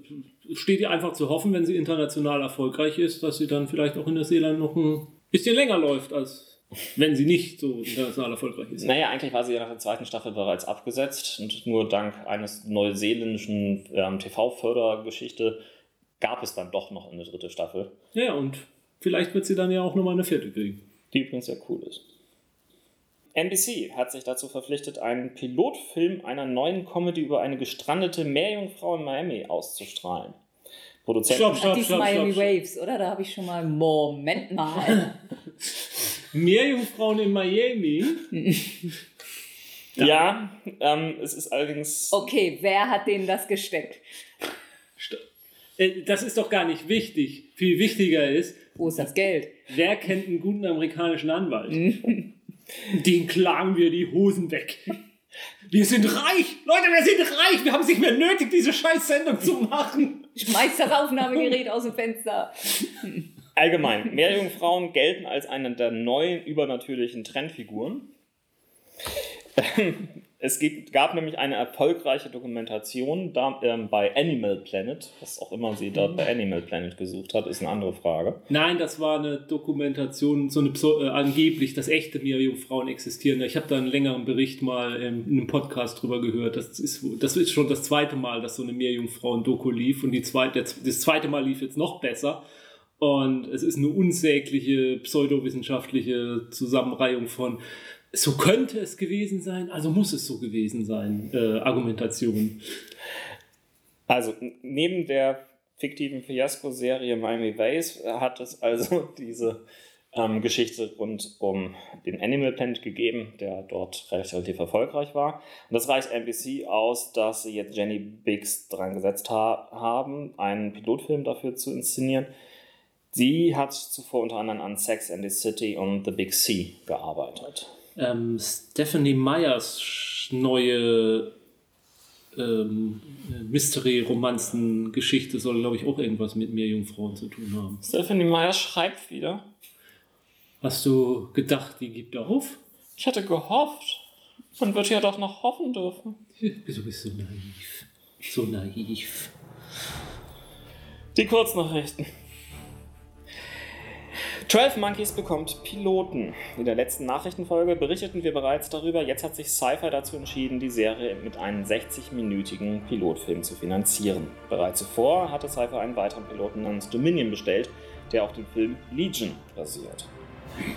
Speaker 3: steht ihr einfach zu hoffen, wenn sie international erfolgreich ist, dass sie dann vielleicht auch in der Seeland noch ein bisschen länger läuft, als wenn sie nicht so international erfolgreich ist.
Speaker 1: Naja, eigentlich war sie ja nach der zweiten Staffel bereits abgesetzt und nur dank eines neuseeländischen ähm, TV-Fördergeschichte gab es dann doch noch eine dritte Staffel.
Speaker 3: Ja, und Vielleicht wird sie dann ja auch nochmal eine vierte kriegen.
Speaker 1: Die übrigens sehr cool ist. NBC hat sich dazu verpflichtet, einen Pilotfilm einer neuen Comedy über eine gestrandete Meerjungfrau in Miami auszustrahlen.
Speaker 2: Produzenten stopp, stopp, stopp, Miami stopp, Waves, oder? Da habe ich schon mal. Moment mal. <laughs>
Speaker 3: Meerjungfrauen in Miami?
Speaker 1: ja, ähm, es ist allerdings.
Speaker 2: Okay, wer hat denen das gesteckt?
Speaker 3: Äh, das ist doch gar nicht wichtig. Viel wichtiger ist,
Speaker 2: Wo ist das Geld?
Speaker 3: wer kennt einen guten amerikanischen Anwalt? Den klagen wir die Hosen weg. Wir sind reich! Leute, wir sind reich! Wir haben es nicht mehr nötig, diese Scheißsendung zu machen.
Speaker 2: Schmeiß das Aufnahmegerät aus dem Fenster.
Speaker 1: Allgemein, Meerjungfrauen gelten als eine der neuen übernatürlichen Trendfiguren. <laughs> Es gab nämlich eine erfolgreiche Dokumentation da, ähm, bei Animal Planet. Was auch immer sie dort bei Animal Planet gesucht hat, ist eine andere Frage.
Speaker 3: Nein, das war eine Dokumentation, so eine äh, angeblich, dass echte Meerjungfrauen existieren. Ich habe da einen längeren Bericht mal ähm, in einem Podcast drüber gehört. Das ist, das ist schon das zweite Mal, dass so eine Meerjungfrauen-Doku lief und die zweite, das zweite Mal lief jetzt noch besser. Und es ist eine unsägliche pseudowissenschaftliche Zusammenreihung von so könnte es gewesen sein, also muss es so gewesen sein, äh, Argumentation.
Speaker 1: Also neben der fiktiven Fiasko-Serie Miami Vice hat es also <laughs> diese ähm, Geschichte rund um den Animal Planet gegeben, der dort relativ erfolgreich war. Und das reicht NBC aus, dass sie jetzt Jenny Biggs dran gesetzt ha haben, einen Pilotfilm dafür zu inszenieren. Sie hat zuvor unter anderem an Sex and the City und The Big C gearbeitet.
Speaker 3: Ähm, Stephanie Meyers neue ähm, Mystery-Romanzen-Geschichte soll, glaube ich, auch irgendwas mit Meerjungfrauen zu tun haben.
Speaker 1: Stephanie Meyer schreibt wieder.
Speaker 3: Hast du gedacht, die gibt auf?
Speaker 1: Ich hatte gehofft. Man wird ja doch noch hoffen dürfen. <laughs>
Speaker 3: Du bist so naiv. So naiv.
Speaker 1: Die Kurznachrichten. 12 Monkeys bekommt Piloten. In der letzten Nachrichtenfolge berichteten wir bereits darüber. Jetzt hat sich Sci-Fi dazu entschieden, die Serie mit einem 60-minütigen Pilotfilm zu finanzieren. Bereits zuvor hatte Sci-Fi einen weiteren Piloten namens Dominion bestellt, der auf dem Film Legion basiert.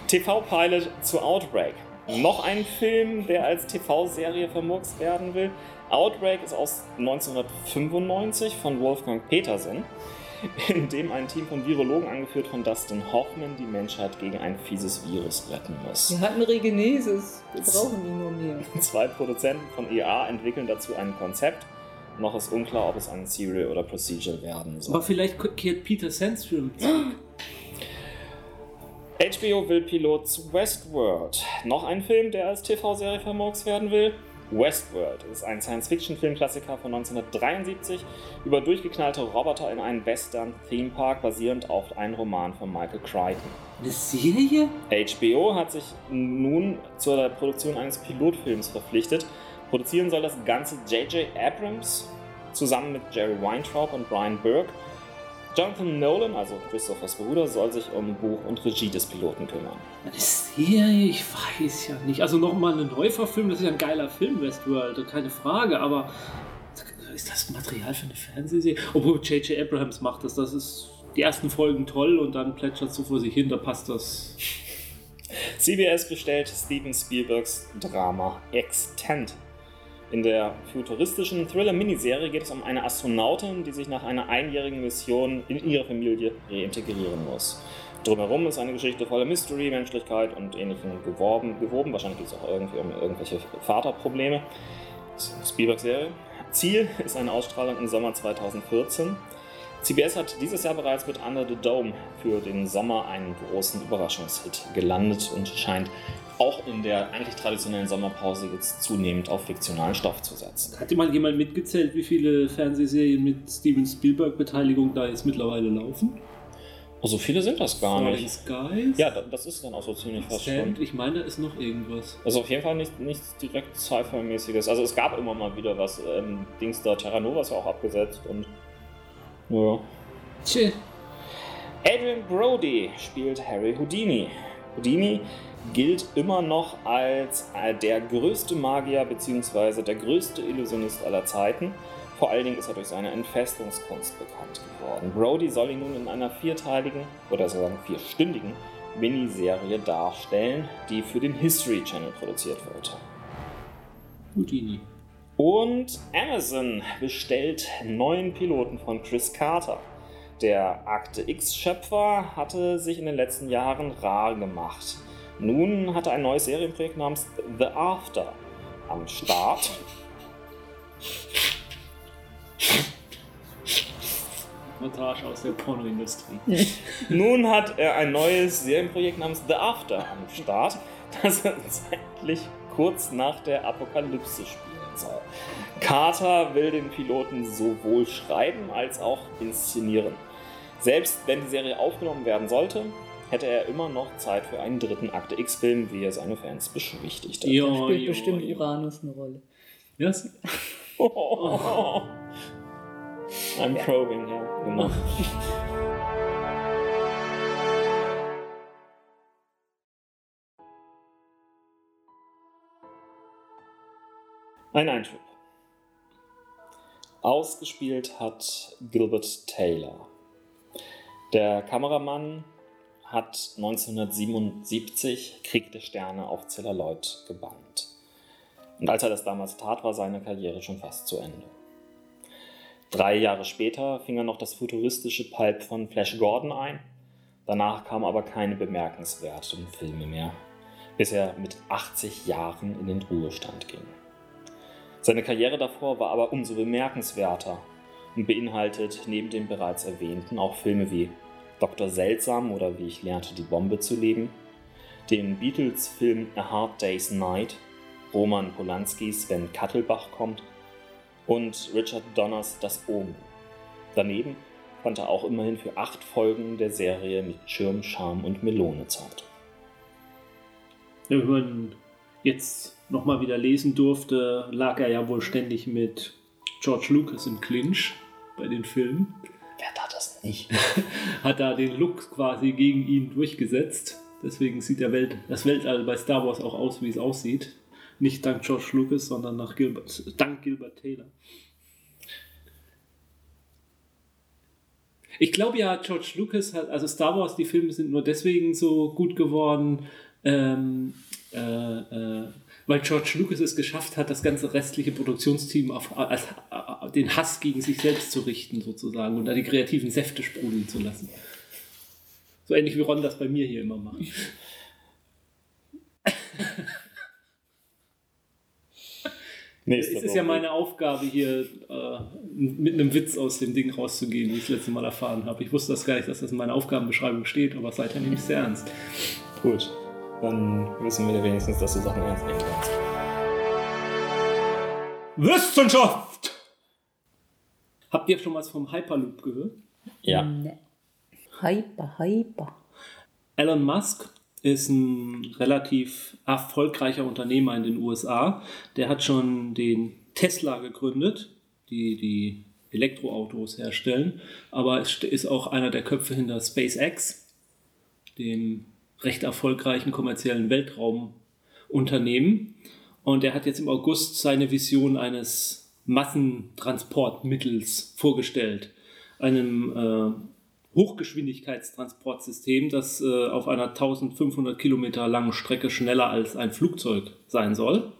Speaker 1: TV-Pilot zu Outbreak. Noch ein Film, der als TV-Serie vermurkst werden will. Outbreak ist aus 1995 von Wolfgang Petersen, in dem ein Team von Virologen, angeführt von Dustin Hoffman, die Menschheit gegen ein fieses Virus retten muss.
Speaker 2: Wir hatten Regenesis. Wir brauchen ihn nur mehr. <laughs>
Speaker 1: Zwei Produzenten von EA entwickeln dazu ein Konzept. Noch ist unklar, ob es ein Serial oder Procedural werden soll.
Speaker 3: Aber vielleicht kehrt Peter Sandstrom zurück. <gasps>
Speaker 1: HBO will Pilot zu Westworld. Noch ein Film, der als TV-Serie vermurks werden will. Westworld ist ein Science-Fiction-Filmklassiker von 1973 über durchgeknallte Roboter in einem Western-Themepark basierend auf einem Roman von Michael Crichton.
Speaker 3: Eine Serie?
Speaker 1: HBO hat sich nun zur Produktion eines Pilotfilms verpflichtet. Produzieren soll das Ganze J.J. Abrams zusammen mit Jerry Weintraub und Brian Burke. Jonathan Nolan, also Christophers Bruder, soll sich um Buch und Regie des Piloten kümmern.
Speaker 3: Eine Serie? Ich weiß ja nicht. Also nochmal eine Neuverfilmung, das ist ja ein geiler Film, Westworld, keine Frage, aber ist das Material für eine Fernsehserie? Obwohl J.J. Abrams macht das, das ist die ersten Folgen toll und dann plätschert es so vor sich hin, da passt das.
Speaker 1: CBS bestellt Steven Spielbergs Drama Extend. In der futuristischen Thriller-Miniserie geht es um eine Astronautin, die sich nach einer einjährigen Mission in ihre Familie reintegrieren muss. Drumherum ist eine Geschichte voller Mystery, Menschlichkeit und ähnlichem geworben, gewoben. Wahrscheinlich geht es auch irgendwie um irgendwelche Vaterprobleme. Spielberg-Serie. Ziel ist eine Ausstrahlung im Sommer 2014. CBS hat dieses Jahr bereits mit Under the Dome für den Sommer einen großen Überraschungshit gelandet und scheint auch in der eigentlich traditionellen Sommerpause jetzt zunehmend auf fiktionalen Stoff zu setzen.
Speaker 3: Hat dir mal jemand mitgezählt, wie viele Fernsehserien mit Steven Spielberg-Beteiligung da jetzt mittlerweile laufen?
Speaker 1: Oh, so viele sind das gar
Speaker 3: Fallen
Speaker 1: nicht.
Speaker 3: Skies?
Speaker 1: Ja, da- das ist dann auch so ziemlich fast schon.
Speaker 3: ich meine, da ist noch irgendwas.
Speaker 1: Also auf jeden Fall nicht, nichts direkt Sci-Fi-mäßiges. Also es gab immer mal wieder was. Ähm, Dings da, Terra Nova ist ja auch abgesetzt und. Ja.
Speaker 3: Tschä.
Speaker 1: Adrian Brody spielt Harry Houdini. Houdini gilt immer noch als äh, der größte Magier bzw. der größte Illusionist aller Zeiten. Vor allen Dingen ist er durch seine Entfestungskunst bekannt geworden. Brody soll ihn nun in einer vierteiligen oder sozusagen vierstündigen Miniserie darstellen, die für den History Channel produziert wird.
Speaker 3: Houdini.
Speaker 1: Und Amazon bestellt neuen Piloten von Chris Carter. Der Akte X-Schöpfer hatte sich in den letzten Jahren rar gemacht. Nun hat er ein neues Serienprojekt namens The After am Start.
Speaker 3: Reportage aus der Pornoindustrie. <laughs>
Speaker 1: Nun hat er ein neues Serienprojekt namens The After am Start, das zeitlich kurz nach der Apokalypse spielen soll. Carter will den Piloten sowohl schreiben als auch inszenieren. Selbst wenn die Serie aufgenommen werden sollte, hätte er immer noch Zeit für einen dritten Akte X-Film, wie er seine Fans beschwichtigt hat.
Speaker 2: Da
Speaker 3: Jo,
Speaker 2: spielt
Speaker 3: jo,
Speaker 2: bestimmt
Speaker 3: jo.
Speaker 2: Uranus eine Rolle.
Speaker 3: Yes? <laughs>
Speaker 1: I'm probing, ja, genau. <laughs> Ein Einschub. Ausgespielt hat Gilbert Taylor. Der Kameramann hat 1977 Krieg der Sterne auf Celluloid gebannt. Und als er das damals tat, war seine Karriere schon fast zu Ende. Drei Jahre später fing er noch das futuristische Pulp von Flash Gordon ein. Danach kamen aber keine bemerkenswerten Filme mehr, bis er mit 80 Jahren in den Ruhestand ging. Seine Karriere davor war aber umso bemerkenswerter und beinhaltet neben den bereits erwähnten auch Filme wie Dr. Seltsam oder Wie ich lernte, die Bombe zu leben, den Beatles-Film A Hard Day's Night, Roman Polanskis Wenn Kattelbach kommt und Richard Donners Das Omen. Daneben fand er auch immerhin für acht Folgen der Serie mit Schirm, Charme und Melone Zeit.
Speaker 3: Wenn man jetzt nochmal wieder lesen durfte, lag er ja wohl ständig mit George Lucas im Clinch bei den Filmen.
Speaker 1: Nicht? <laughs>
Speaker 3: Hat da den Look quasi gegen ihn durchgesetzt. Deswegen sieht der Welt, das Weltall bei Star Wars auch aus, wie es aussieht. Nicht dank George Lucas, sondern nach Gilbert, dank Gilbert Taylor. Ich glaube ja, George Lucas hat, also Star Wars, die Filme sind nur deswegen so gut geworden, ähm, äh, äh, weil George Lucas es geschafft hat, das ganze restliche Produktionsteam auf als, äh, den Hass gegen sich selbst zu richten, sozusagen, und da die kreativen Säfte sprudeln zu lassen. So ähnlich wie Ron das bei mir hier immer macht. <laughs> Es
Speaker 1: Nächste
Speaker 3: ist ja meine Aufgabe, hier äh, mit einem Witz aus dem Ding rauszugehen, wie ich das letzte Mal erfahren habe. Ich wusste das gar nicht, dass das in meiner Aufgabenbeschreibung steht, aber seither nehme ich es sehr ernst.
Speaker 1: Gut, dann wissen wir wenigstens, dass du Sachen ernst nehmen kannst.
Speaker 3: Wissenschaft! Habt ihr schon was vom Hyperloop gehört?
Speaker 1: Ja.
Speaker 2: Ne. Hyper, hyper.
Speaker 3: Elon Musk ist ein relativ erfolgreicher Unternehmer in den USA. Der hat schon den Tesla gegründet, die die Elektroautos herstellen. Aber es ist auch einer der Köpfe hinter SpaceX, dem recht erfolgreichen kommerziellen Weltraumunternehmen. Und er hat jetzt im August seine Vision eines Massentransportmittels vorgestellt. Einem äh, Hochgeschwindigkeitstransportsystem, das äh, auf einer 1500 Kilometer langen Strecke schneller als ein Flugzeug sein soll.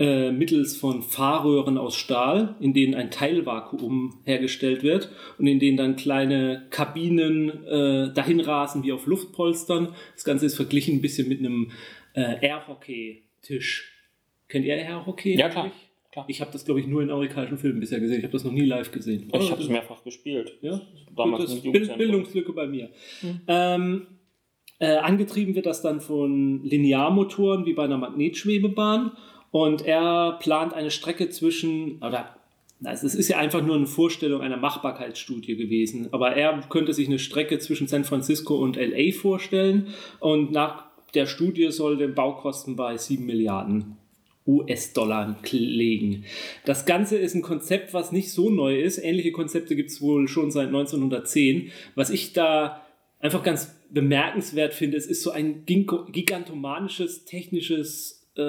Speaker 3: Äh, mittels von Fahrröhren aus Stahl, in denen ein Teilvakuum hergestellt wird und in denen dann kleine Kabinen äh, dahin rasen wie auf Luftpolstern. Das Ganze ist verglichen ein bisschen mit einem äh, Airhockey-Tisch. Kennt ihr Airhockey?
Speaker 1: Ja, klar. klar.
Speaker 3: Ich habe das, glaube ich, nur in amerikanischen Filmen bisher gesehen. Ich habe das noch nie live gesehen.
Speaker 1: Ich habe es mehrfach gespielt.
Speaker 3: Ja,
Speaker 1: Damals
Speaker 3: Gut, das. Bildungslücke bei mir. Ähm, äh, angetrieben wird das dann von Linearmotoren wie bei einer Magnetschwebebahn und er plant eine Strecke zwischen, oder na, es ist ja einfach nur eine Vorstellung einer Machbarkeitsstudie gewesen, aber er könnte sich eine Strecke zwischen San Francisco und LA vorstellen und nach der Studie soll der Baukosten bei 7 Milliarden US-Dollar legen. Das Ganze ist ein Konzept, was nicht so neu ist. Ähnliche Konzepte gibt es wohl schon seit 1910. Was ich da einfach ganz bemerkenswert finde, es ist so ein gigantomanisches technisches äh,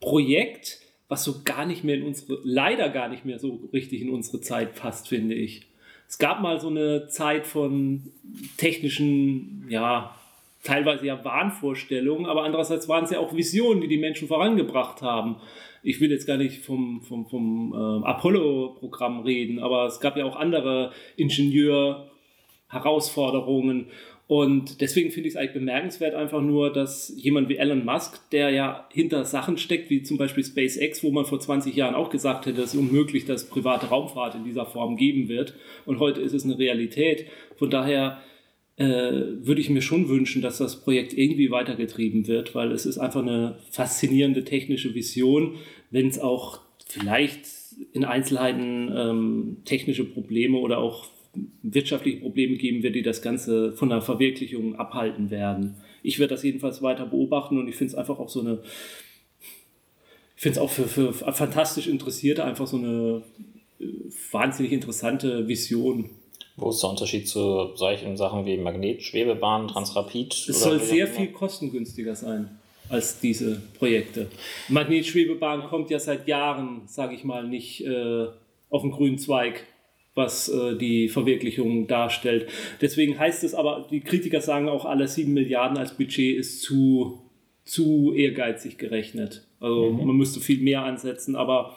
Speaker 3: Projekt, was so gar nicht mehr in unsere, leider gar nicht mehr so richtig in unsere Zeit passt, finde ich. Es gab mal so eine Zeit von technischen, ja, teilweise ja Wahnvorstellungen, aber andererseits waren es ja auch Visionen, die die Menschen vorangebracht haben. Ich will jetzt gar nicht vom, vom, vom äh, Apollo-Programm reden, aber es gab ja auch andere Ingenieur-Herausforderungen. Und deswegen finde ich es eigentlich bemerkenswert einfach nur, dass jemand wie Elon Musk, der ja hinter Sachen steckt, wie zum Beispiel SpaceX, wo man vor 20 Jahren auch gesagt hätte, es ist unmöglich, dass private Raumfahrt in dieser Form geben wird. Und heute ist es eine Realität. Von daher äh, würde ich mir schon wünschen, dass das Projekt irgendwie weitergetrieben wird, weil es ist einfach eine faszinierende technische Vision, wenn es auch vielleicht in Einzelheiten ähm, technische Probleme oder auch wirtschaftliche Probleme geben wird, die das Ganze von der Verwirklichung abhalten werden. Ich werde das jedenfalls weiter beobachten und ich finde es einfach auch so eine, ich finde es auch für, für fantastisch Interessierte einfach so eine äh, wahnsinnig interessante Vision.
Speaker 1: Wo ist der Unterschied zu solchen Sachen wie Magnetschwebebahn, Transrapid?
Speaker 3: Es soll sehr viel kostengünstiger sein als diese Projekte. Magnetschwebebahn kommt ja seit Jahren, sage ich mal, nicht äh, auf den grünen Zweig was äh, die Verwirklichung darstellt. Deswegen heißt es aber, die Kritiker sagen auch, alle 7 Milliarden als Budget ist zu, zu ehrgeizig gerechnet. Also mhm. man müsste viel mehr ansetzen, aber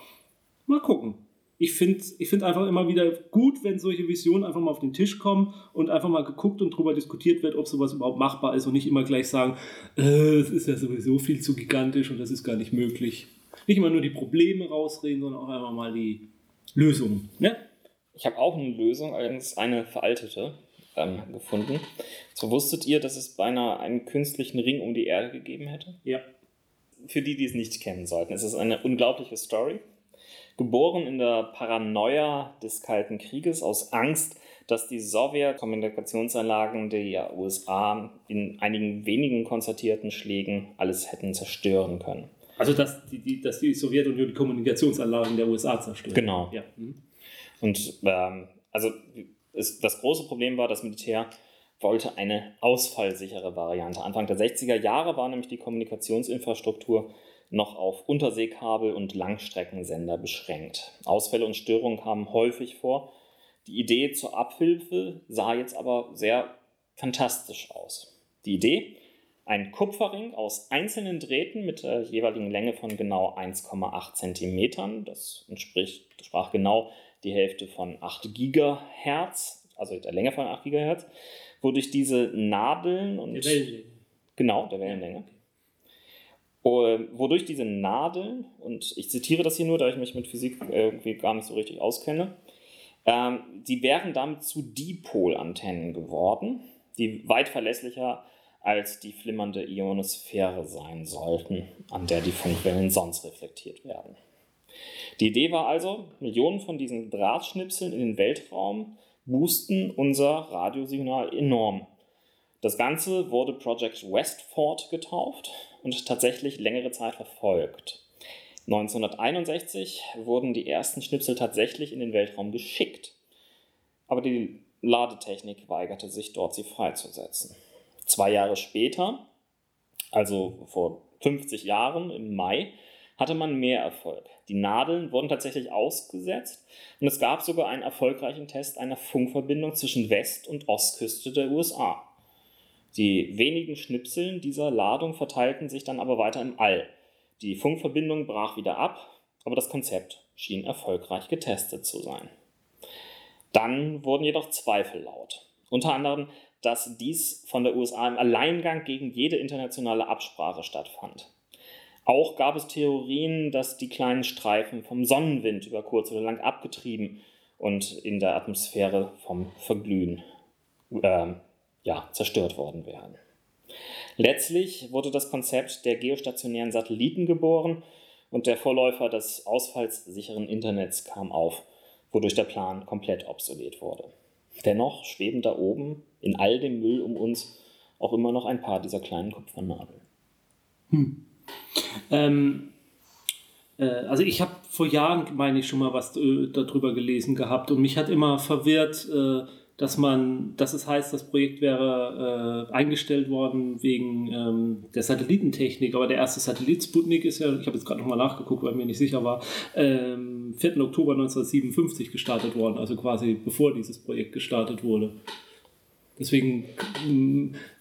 Speaker 3: mal gucken. Ich finde ich find einfach immer wieder gut, wenn solche Visionen einfach mal auf den Tisch kommen und einfach mal geguckt und darüber diskutiert wird, ob sowas überhaupt machbar ist und nicht immer gleich sagen, äh, es ist ja sowieso viel zu gigantisch und das ist gar nicht möglich. Nicht immer nur die Probleme rausreden, sondern auch einfach mal die Lösungen. Ne?
Speaker 1: Ich habe auch eine Lösung, allerdings eine veraltete, ähm, gefunden. So wusstet ihr, dass es beinahe einen künstlichen Ring um die Erde gegeben hätte?
Speaker 3: Ja.
Speaker 1: Für die, die es nicht kennen sollten, es ist eine unglaubliche Story. Geboren in der Paranoia des Kalten Krieges aus Angst, dass die Sowjet-Kommunikationsanlagen der USA in einigen wenigen konzertierten Schlägen alles hätten zerstören können.
Speaker 3: Also, dass die, die, dass die Sowjetunion die Kommunikationsanlagen der USA zerstört.
Speaker 1: Genau.
Speaker 3: Ja. Mhm.
Speaker 1: Und ähm, also ist, das große Problem war, das Militär wollte eine ausfallsichere Variante. Anfang der 60er Jahre war nämlich die Kommunikationsinfrastruktur noch auf Unterseekabel und Langstreckensender beschränkt. Ausfälle und Störungen kamen häufig vor. Die Idee zur Abhilfe sah jetzt aber sehr fantastisch aus. Die Idee, ein Kupferring aus einzelnen Drähten mit der jeweiligen Länge von genau 1,8 cm, das entspricht, das sprach genau die Hälfte von 8 Gigahertz, also der Länge von 8 Gigahertz, wodurch diese Nadeln und.
Speaker 3: Der Wellenlänge.
Speaker 1: Genau, der Wellenlänge. Wodurch diese Nadeln, und ich zitiere das hier nur, da ich mich mit Physik irgendwie gar nicht so richtig auskenne, ähm, die wären damit zu Dipolantennen geworden, die weit verlässlicher als die flimmernde Ionosphäre sein sollten, an der die Funkwellen sonst reflektiert werden. Die Idee war also, Millionen von diesen Drahtschnipseln in den Weltraum boosten unser Radiosignal enorm. Das Ganze wurde Project Westford getauft und tatsächlich längere Zeit verfolgt. 1961 wurden die ersten Schnipsel tatsächlich in den Weltraum geschickt, aber die Ladetechnik weigerte sich dort, sie freizusetzen. Zwei Jahre später, also vor 50 Jahren im Mai, hatte man mehr Erfolg. Die Nadeln wurden tatsächlich ausgesetzt und es gab sogar einen erfolgreichen Test einer Funkverbindung zwischen West- und Ostküste der USA. Die wenigen Schnipseln dieser Ladung verteilten sich dann aber weiter im All. Die Funkverbindung brach wieder ab, aber das Konzept schien erfolgreich getestet zu sein. Dann wurden jedoch Zweifel laut. Unter anderem, dass dies von der USA im Alleingang gegen jede internationale Absprache stattfand. Auch gab es Theorien, dass die kleinen Streifen vom Sonnenwind über kurz oder lang abgetrieben und in der Atmosphäre vom Verglühen äh, ja, zerstört worden wären. Letztlich wurde das Konzept der geostationären Satelliten geboren und der Vorläufer des ausfallssicheren Internets kam auf, wodurch der Plan komplett obsolet wurde. Dennoch schweben da oben in all dem Müll um uns auch immer noch ein paar dieser kleinen Kupfernadeln.
Speaker 3: Hm. Ähm, äh, also ich habe vor Jahren, meine ich, schon mal was äh, darüber gelesen gehabt und mich hat immer verwirrt, äh, dass man, dass es heißt, das Projekt wäre äh, eingestellt worden wegen ähm, der Satellitentechnik, aber der erste Satellit Sputnik ist ja, ich habe jetzt gerade nochmal nachgeguckt, weil mir nicht sicher war, ähm, 4. Oktober 1957 gestartet worden, also quasi bevor dieses Projekt gestartet wurde. Deswegen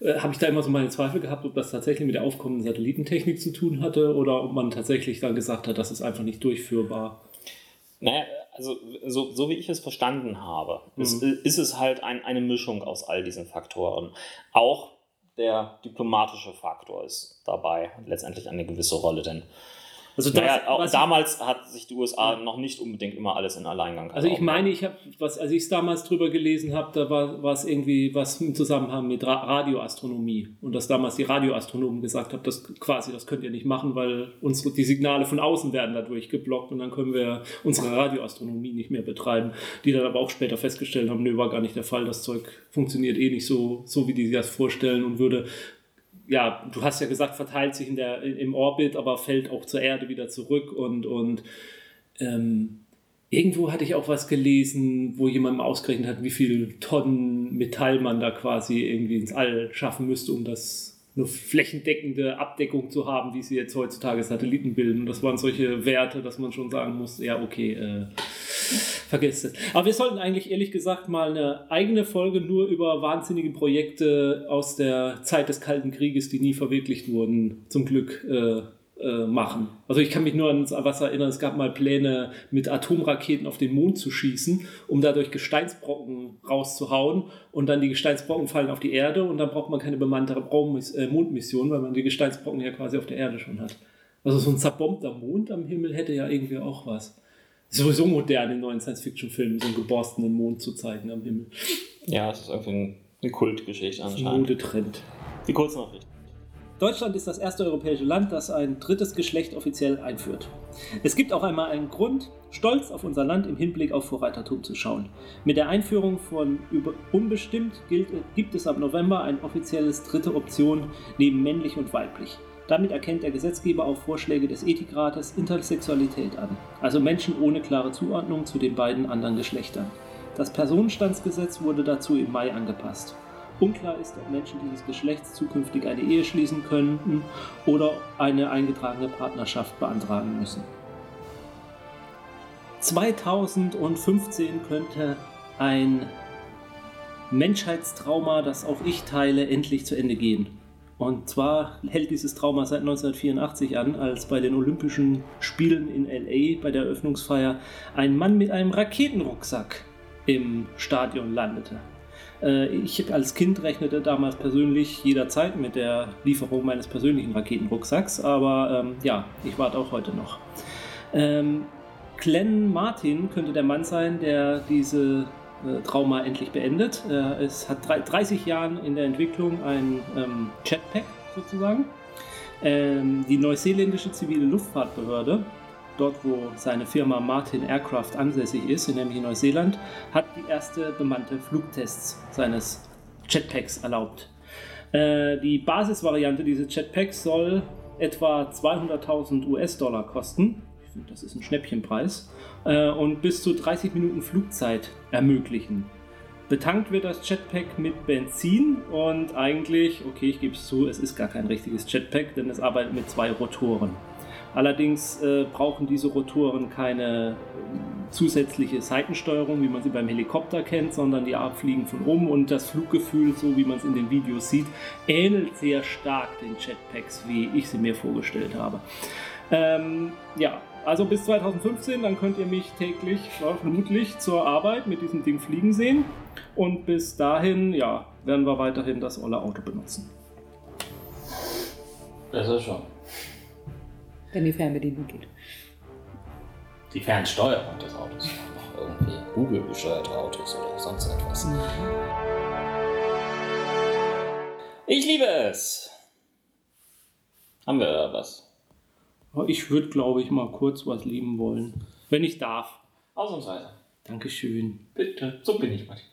Speaker 3: äh, habe ich da immer so meine Zweifel gehabt, ob das tatsächlich mit der aufkommenden Satellitentechnik zu tun hatte oder ob man tatsächlich dann gesagt hat, das ist einfach nicht durchführbar.
Speaker 1: Naja, also so, so wie ich es verstanden habe, mhm. ist, ist, es halt ein, eine Mischung aus all diesen Faktoren. Auch der diplomatische Faktor ist dabei letztendlich eine gewisse Rolle, denn also das, naja, auch damals hat sich die USA noch nicht unbedingt immer alles in Alleingang
Speaker 3: Also ich meine, ich habe, was, als ich es damals drüber gelesen habe, da war, war es irgendwie was im Zusammenhang mit Ra Radioastronomie. Und dass damals die Radioastronomen gesagt haben, das quasi, das könnt ihr nicht machen, weil unsere, die Signale von außen werden dadurch geblockt und dann können wir unsere Radioastronomie nicht mehr betreiben. Die dann aber auch später festgestellt haben, nö, war gar nicht der Fall, das Zeug funktioniert eh nicht so, so wie die sich das vorstellen und würde ja, du hast ja gesagt, verteilt sich in der, im Orbit, aber fällt auch zur Erde wieder zurück und, und ähm, irgendwo hatte ich auch was gelesen, wo jemand ausgerechnet hat, wie viel Tonnen Metall man da quasi irgendwie ins All schaffen müsste, um das eine flächendeckende Abdeckung zu haben, wie sie jetzt heutzutage Satelliten bilden. Und das waren solche Werte, dass man schon sagen muss, ja, okay, äh, vergesst es. Aber wir sollten eigentlich ehrlich gesagt mal eine eigene Folge nur über wahnsinnige Projekte aus der Zeit des Kalten Krieges, die nie verwirklicht wurden, zum Glück äh, äh, machen. Also ich kann mich nur an was erinnern, es gab mal Pläne, mit Atomraketen auf den Mond zu schießen, um dadurch Gesteinsbrocken rauszuhauen und dann die Gesteinsbrocken fallen auf die Erde und dann braucht man keine bemannte äh, Mondmission, weil man die Gesteinsbrocken ja quasi auf der Erde schon hat. Also so ein zerbombter Mond am Himmel hätte ja irgendwie auch was. Sowieso modern in neuen Science-Fiction-Filmen, so einen geborstenen Mond zu zeigen am Himmel.
Speaker 1: Ja, das ist irgendwie eine Kultgeschichte
Speaker 3: anscheinend. Modetrend.
Speaker 1: Die Kurznachricht.
Speaker 3: Deutschland ist das erste europäische Land, das ein drittes Geschlecht offiziell einführt. Es gibt auch einmal einen Grund, stolz auf unser Land im Hinblick auf Vorreitertum zu schauen. Mit der Einführung von unbestimmt gilt, gibt es ab November ein offizielles dritte Option neben männlich und weiblich. Damit erkennt der Gesetzgeber auf Vorschläge des Ethikrates Intersexualität an, also Menschen ohne klare Zuordnung zu den beiden anderen Geschlechtern. Das Personenstandsgesetz wurde dazu im Mai angepasst. Unklar ist, ob Menschen dieses Geschlechts zukünftig eine Ehe schließen könnten oder eine eingetragene Partnerschaft beantragen müssen. 2015 könnte ein Menschheitstrauma, das auch ich teile, endlich zu Ende gehen. Und zwar hält dieses Trauma seit 1984 an, als bei den Olympischen Spielen in LA bei der Eröffnungsfeier ein Mann mit einem Raketenrucksack im Stadion landete. Äh, ich als Kind rechnete damals persönlich jederzeit mit der Lieferung meines persönlichen Raketenrucksacks, aber ähm, ja, ich warte auch heute noch. Ähm, Glenn Martin könnte der Mann sein, der diese äh, Trauma endlich beendet. Äh, es hat 30 Jahre in der Entwicklung ein ähm, Jetpack sozusagen. Ähm, die neuseeländische zivile Luftfahrtbehörde dort wo seine Firma Martin Aircraft ansässig ist, nämlich in Neuseeland, hat die erste bemannte Flugtests seines Jetpacks erlaubt. Äh, die Basisvariante dieses Jetpacks soll etwa 200.000 US-Dollar kosten. Ich finde, das ist ein Schnäppchenpreis. Äh, und bis zu 30 Minuten Flugzeit ermöglichen. Betankt wird das Jetpack mit Benzin und eigentlich, okay, ich gebe es zu, es ist gar kein richtiges Jetpack, denn es arbeitet mit zwei Rotoren. Allerdings äh, brauchen diese Rotoren keine äh, zusätzliche Seitensteuerung, wie man sie beim Helikopter kennt, sondern die fliegen von oben und das Fluggefühl, so wie man es in den Videos sieht, ähnelt sehr stark den Jetpacks, wie ich sie mir vorgestellt habe. Ähm, ja, also bis 2015, dann könnt ihr mich täglich, vermutlich zur Arbeit mit diesem Ding fliegen sehen. Und bis dahin, ja, werden wir weiterhin das olle Auto benutzen.
Speaker 1: Ist schon.
Speaker 2: Wenn die Fernbedienung geht.
Speaker 1: Die Fernsteuerung des Autos. Noch irgendwie Google-gesteuerte Autos oder sonst etwas. Mhm. Ich liebe es. Haben wir da was?
Speaker 3: Ich würde, glaube ich, mal kurz was lieben wollen. Wenn ich darf.
Speaker 1: Ausnahmsweise.
Speaker 3: Dankeschön.
Speaker 1: Bitte. So bin ich, Martin.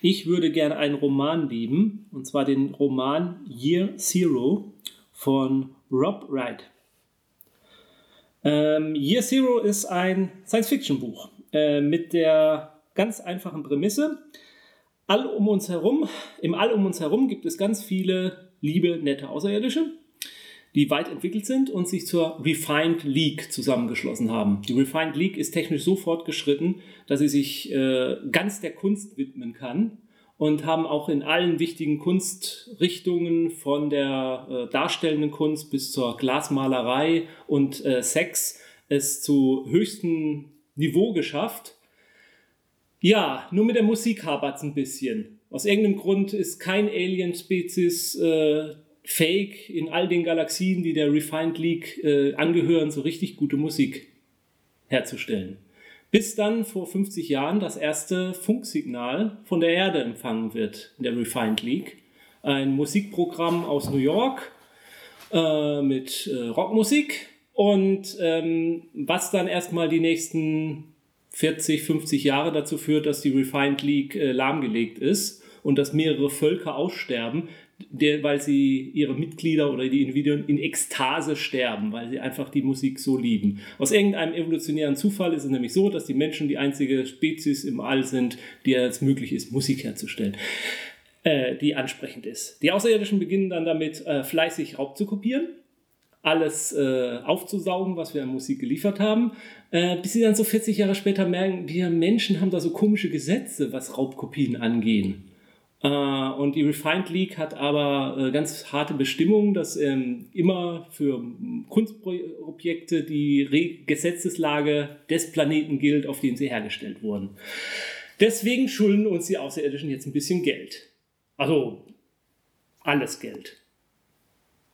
Speaker 3: Ich würde gerne einen Roman lieben, und zwar den Roman Year Zero von Rob Wright. Ähm, Year Zero ist ein Science-Fiction-Buch äh, mit der ganz einfachen Prämisse. All um uns herum, im All um uns herum gibt es ganz viele liebe, nette Außerirdische, die weit entwickelt sind und sich zur Refined League zusammengeschlossen haben. Die Refined League ist technisch so fortgeschritten, dass sie sich äh, ganz der Kunst widmen kann und haben auch in allen wichtigen Kunstrichtungen von der äh, darstellenden Kunst bis zur Glasmalerei und äh, Sex es zu höchstem Niveau geschafft. Ja, nur mit der Musik hapert es ein bisschen. Aus irgendeinem Grund ist kein Alien-Spezies äh, fähig, in all den Galaxien, die der Refined League äh, angehören, so richtig gute Musik herzustellen. Bis dann vor 50 Jahren das erste Funksignal von der Erde empfangen wird in der Refined League. Ein Musikprogramm aus New York äh, mit äh, Rockmusik und ähm, was dann erstmal die nächsten 40, 50 Jahre dazu führt, dass die Refined League äh, lahmgelegt ist und dass mehrere Völker aussterben, der, weil sie ihre Mitglieder oder die Individuen in Ekstase sterben, weil sie einfach die Musik so lieben. Aus irgendeinem evolutionären Zufall ist es nämlich so, dass die Menschen die einzige Spezies im All sind, die es möglich ist, Musik herzustellen, äh, die ansprechend ist. Die Außerirdischen beginnen dann damit, äh, fleißig Raub zu kopieren alles äh, aufzusaugen, was wir an Musik geliefert haben, äh, bis sie dann so 40 Jahre später merken, wir Menschen haben da so komische Gesetze, was Raubkopien angehen. Äh, und die Refined League hat aber äh, ganz harte Bestimmungen, dass ähm, immer für Kunstprojekte die Gesetzeslage des Planeten gilt, auf dem sie hergestellt wurden. Deswegen schulden uns die Außerirdischen jetzt ein bisschen Geld. Also alles Geld.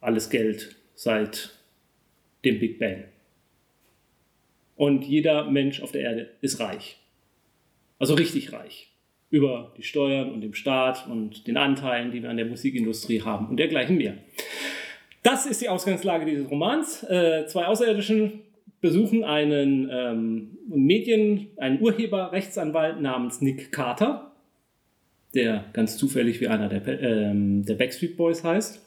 Speaker 3: Alles Geld seit dem Big Bang. Und jeder Mensch auf der Erde ist reich. Also richtig reich über die Steuern und dem Staat und den Anteilen, die wir an der Musikindustrie haben und dergleichen mehr. Das ist die Ausgangslage dieses Romans. Äh, zwei Außerirdischen besuchen einen ähm, Medien, einen Urheberrechtsanwalt namens Nick Carter, der ganz zufällig wie einer der, ähm, der Backstreet Boys heißt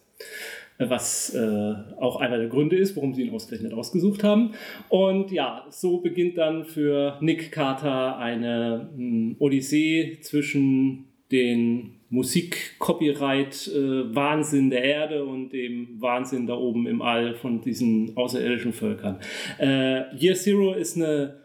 Speaker 3: was äh, auch einer der Gründe ist, warum sie ihn ausgerechnet ausgesucht haben. Und ja, so beginnt dann für Nick Carter eine mh, hm, Odyssee zwischen den Musik-Copyright-Wahnsinn der Erde und dem Wahnsinn da oben im All von diesen außerirdischen Völkern. Äh, Year Zero ist eine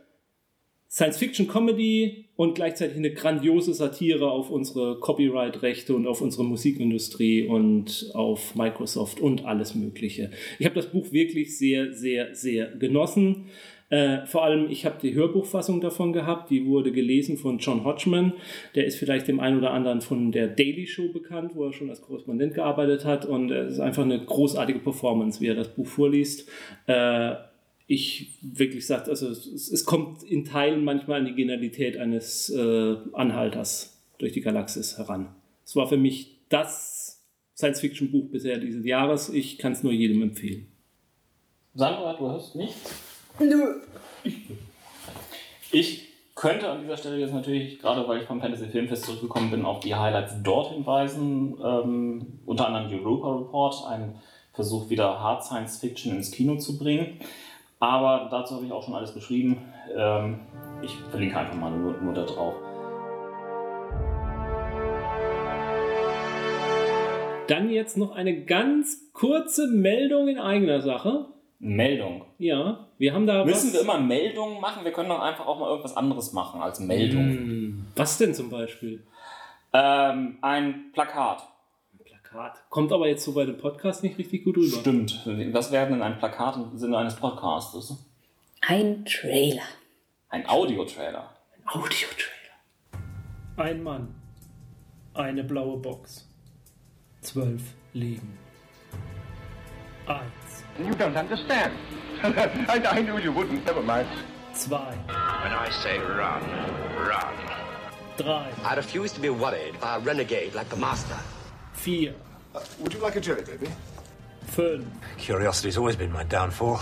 Speaker 3: Science-Fiction-Comedy und gleichzeitig eine grandiose Satire auf unsere Copyright-Rechte und auf unsere Musikindustrie und auf Microsoft und alles Mögliche. Ich habe das Buch wirklich sehr, sehr, sehr genossen. Äh, vor allem, ich habe die Hörbuchfassung davon gehabt, die wurde gelesen von John Hodgman. Der ist vielleicht dem einen oder anderen von der Daily Show bekannt, wo er schon als Korrespondent gearbeitet hat. Und es ist einfach eine großartige Performance, wie er das Buch vorliest. Äh, ich wirklich sage, also es, es, kommt in Teilen manchmal an die Genialität eines äh, Anhalters durch die Galaxis heran. Es war für mich das Science-Fiction-Buch bisher dieses Jahres. Ich kann es nur jedem empfehlen.
Speaker 1: Sandra, du hast nichts?
Speaker 2: Nö.
Speaker 1: Ich könnte an dieser Stelle jetzt natürlich, gerade weil ich vom Fantasy Filmfest zurückgekommen bin, auf die Highlights dort hinweisen. Ähm, unter anderem Europa Report, ein Versuch, wieder Hard Science Fiction ins Kino zu bringen. Aber dazu habe ich auch schon alles beschrieben. Ähm, ich verlinke einfach mal nur, nur da drauf.
Speaker 3: Dann jetzt noch eine ganz kurze Meldung in eigener Sache.
Speaker 1: Meldung?
Speaker 3: Ja, wir haben da.
Speaker 1: Müssen was... wir immer Meldungen machen? Wir können doch einfach auch mal irgendwas anderes machen als Meldung.
Speaker 3: Hm, was denn zum Beispiel?
Speaker 1: Ähm, ein Plakat.
Speaker 3: Plakat. Kommt aber jetzt so bei dem Podcast nicht richtig gut rüber.
Speaker 1: Stimmt. Was wäre denn ein Plakat im Sinne eines Podcastes?
Speaker 2: Ein Trailer.
Speaker 1: Ein Audiotrailer.
Speaker 3: Ein Audiotrailer. Ein Mann. Eine blaue Box. Zwölf Leben. Eins.
Speaker 4: You don't understand. <laughs> I, I knew you wouldn't. Never mind.
Speaker 3: Zwei.
Speaker 5: When I say run, run.
Speaker 3: Drei.
Speaker 5: I refuse to be worried by a renegade like the master.
Speaker 3: Vier.
Speaker 4: Uh, would you like a jelly, baby?
Speaker 3: Fünf.
Speaker 5: Curiosity's always been my downfall.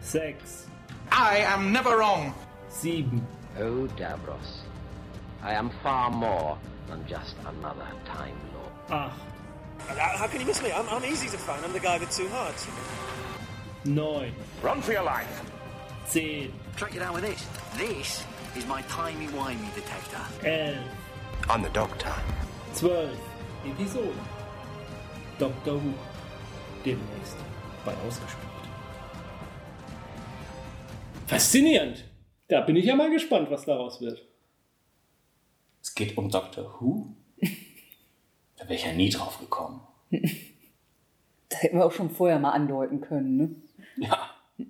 Speaker 3: Sechs.
Speaker 4: I am never wrong.
Speaker 3: Sieben.
Speaker 6: Oh, Davros. I am far more than just another Time Lord.
Speaker 3: Acht.
Speaker 7: How can you miss me? I'm, I'm easy to find. I'm the guy with two hearts.
Speaker 3: Neun.
Speaker 4: Run for your life.
Speaker 3: Zehn.
Speaker 8: Track it out with this. This is my timey-wimey detector.
Speaker 3: Elf.
Speaker 5: I'm the doctor.
Speaker 3: Zwölf. Episoden. Doctor Who. Demnächst bei Ausgespielt. Faszinierend. Da bin ich ja mal gespannt, was daraus wird.
Speaker 1: Es geht um Doctor Who? <laughs> da wäre ich ja nie drauf gekommen. <laughs>
Speaker 2: Das hätten wir auch schon vorher mal andeuten können, ne?
Speaker 1: Ja. <laughs>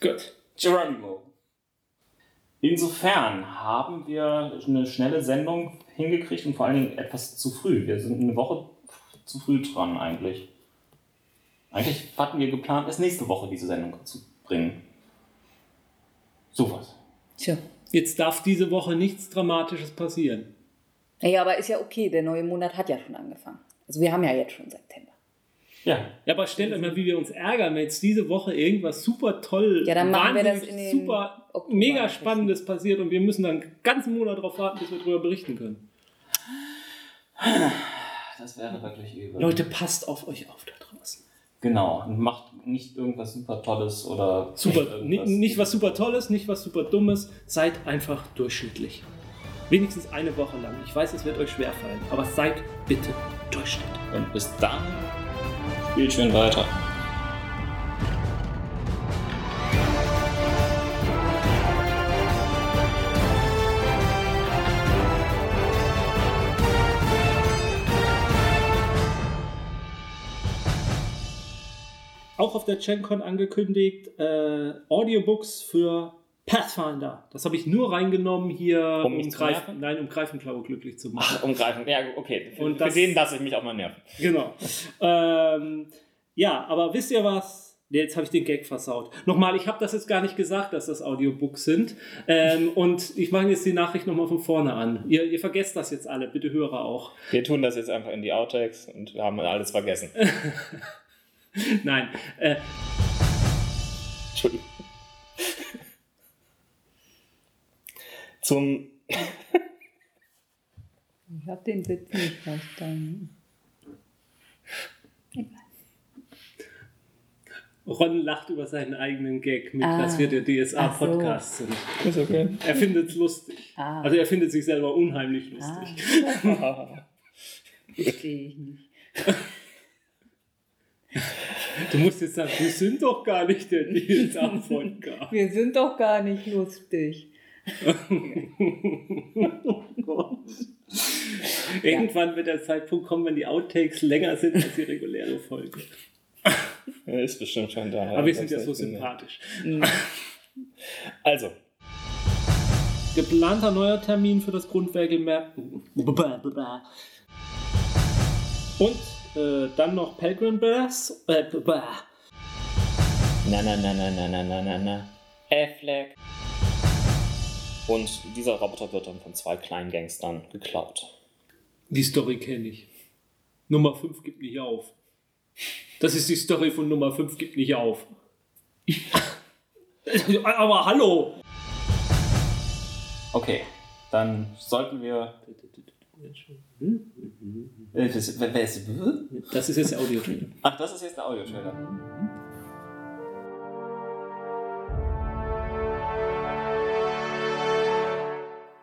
Speaker 3: Gut.
Speaker 1: Geronimo. Insofern haben wir eine schnelle Sendung hingekriegt und vor allen Dingen etwas zu früh. Wir sind eine Woche zu früh dran eigentlich. Eigentlich hatten wir geplant, erst nächste Woche diese Sendung zu bringen. Sowas.
Speaker 2: Tja.
Speaker 3: Jetzt darf diese Woche nichts Dramatisches passieren.
Speaker 2: Naja, aber ist ja okay, der neue Monat hat ja schon angefangen. Also wir haben ja jetzt schon September.
Speaker 1: Ja.
Speaker 3: Ja, aber stellt euch mal, wie wir uns ärgern, wenn jetzt diese Woche irgendwas super toll,
Speaker 2: Ja, dann machen wir das
Speaker 3: wahnsinnig
Speaker 2: in den
Speaker 3: super,
Speaker 2: Oktober
Speaker 3: mega. Spannendes passiert und wir müssen dann einen ganzen Monat darauf warten, bis wir darüber berichten können.
Speaker 1: Das wäre wirklich übel.
Speaker 3: Leute, passt auf euch auf da draußen.
Speaker 1: Genau. Und macht nicht irgendwas super Tolles oder
Speaker 3: Super,
Speaker 1: irgendwas.
Speaker 3: nicht, nicht was super Tolles, nicht was super Dummes, seid einfach durchschnittlich. Wenigstens eine Woche lang. Ich weiß, es wird euch schwerfallen, aber seid bitte Durchschnitt.
Speaker 1: Und bis dann spielt schön weiter.
Speaker 3: Auch auf der GenCon angekündigt, äh, Audiobooks für Pathfinder. Das habe ich nur reingenommen hier,
Speaker 1: Um mich zu
Speaker 3: Greif
Speaker 1: nerven?
Speaker 3: nein, um Greifenklaue glücklich zu machen.
Speaker 1: Ach, umgreifen. Ja, okay.
Speaker 3: Und
Speaker 1: für
Speaker 3: das-
Speaker 1: den lasse ich mich auch mal nerven.
Speaker 3: Genau. ähm, ja, aber wisst ihr was? Nee, Jetzt habe ich den Gag versaut. Nochmal, ich habe das jetzt gar nicht gesagt, dass das Audiobooks sind. Ähm, und ich mache jetzt die Nachricht nochmal von vorne an. Ihr, ihr vergesst das jetzt alle, bitte Hörer auch.
Speaker 1: Wir tun das jetzt einfach in die Outtakes und wir haben alles vergessen. <laughs>
Speaker 3: Nein, äh,
Speaker 1: Entschuldigung. Zum.
Speaker 2: Ich habe den Witz nicht verstanden.
Speaker 3: Ron lacht über seinen eigenen Gag mit,
Speaker 2: Ah.
Speaker 3: dass wir der
Speaker 2: so.
Speaker 3: DSA-Podcast sind.
Speaker 1: Ist okay.
Speaker 3: Er findet es lustig.
Speaker 2: Ah.
Speaker 3: Also er findet sich selber unheimlich lustig.
Speaker 2: Verstehe ich nicht.
Speaker 3: Du musst jetzt sagen, wir sind doch gar nicht der DSA-Podcast.
Speaker 2: Wir sind doch gar nicht lustig. <laughs>
Speaker 3: Irgendwann wird der Zeitpunkt kommen, wenn die Outtakes länger sind als die reguläre Folge.
Speaker 1: Ja, ist bestimmt schon da.
Speaker 3: Aber wir sind ja so sympathisch.
Speaker 1: Also,
Speaker 3: Geplanter neuer Termin für das Grundwerkelmerk. Und äh, dann noch Pelgrim Bears. Äh,
Speaker 1: na na na na na na na na na. Affleck. Und dieser Roboter wird dann von zwei kleinen Gangstern geklaut.
Speaker 3: die Story kenne ich. Nummer 5 gibt nicht auf. Das ist die Story von Nummer 5 gibt nicht auf. <laughs> Aber hallo!
Speaker 1: Okay, dann sollten wir.
Speaker 3: Das- ist- jetzt der audio -Trailer.
Speaker 1: Ach, das ist jetzt der Audiotrailer.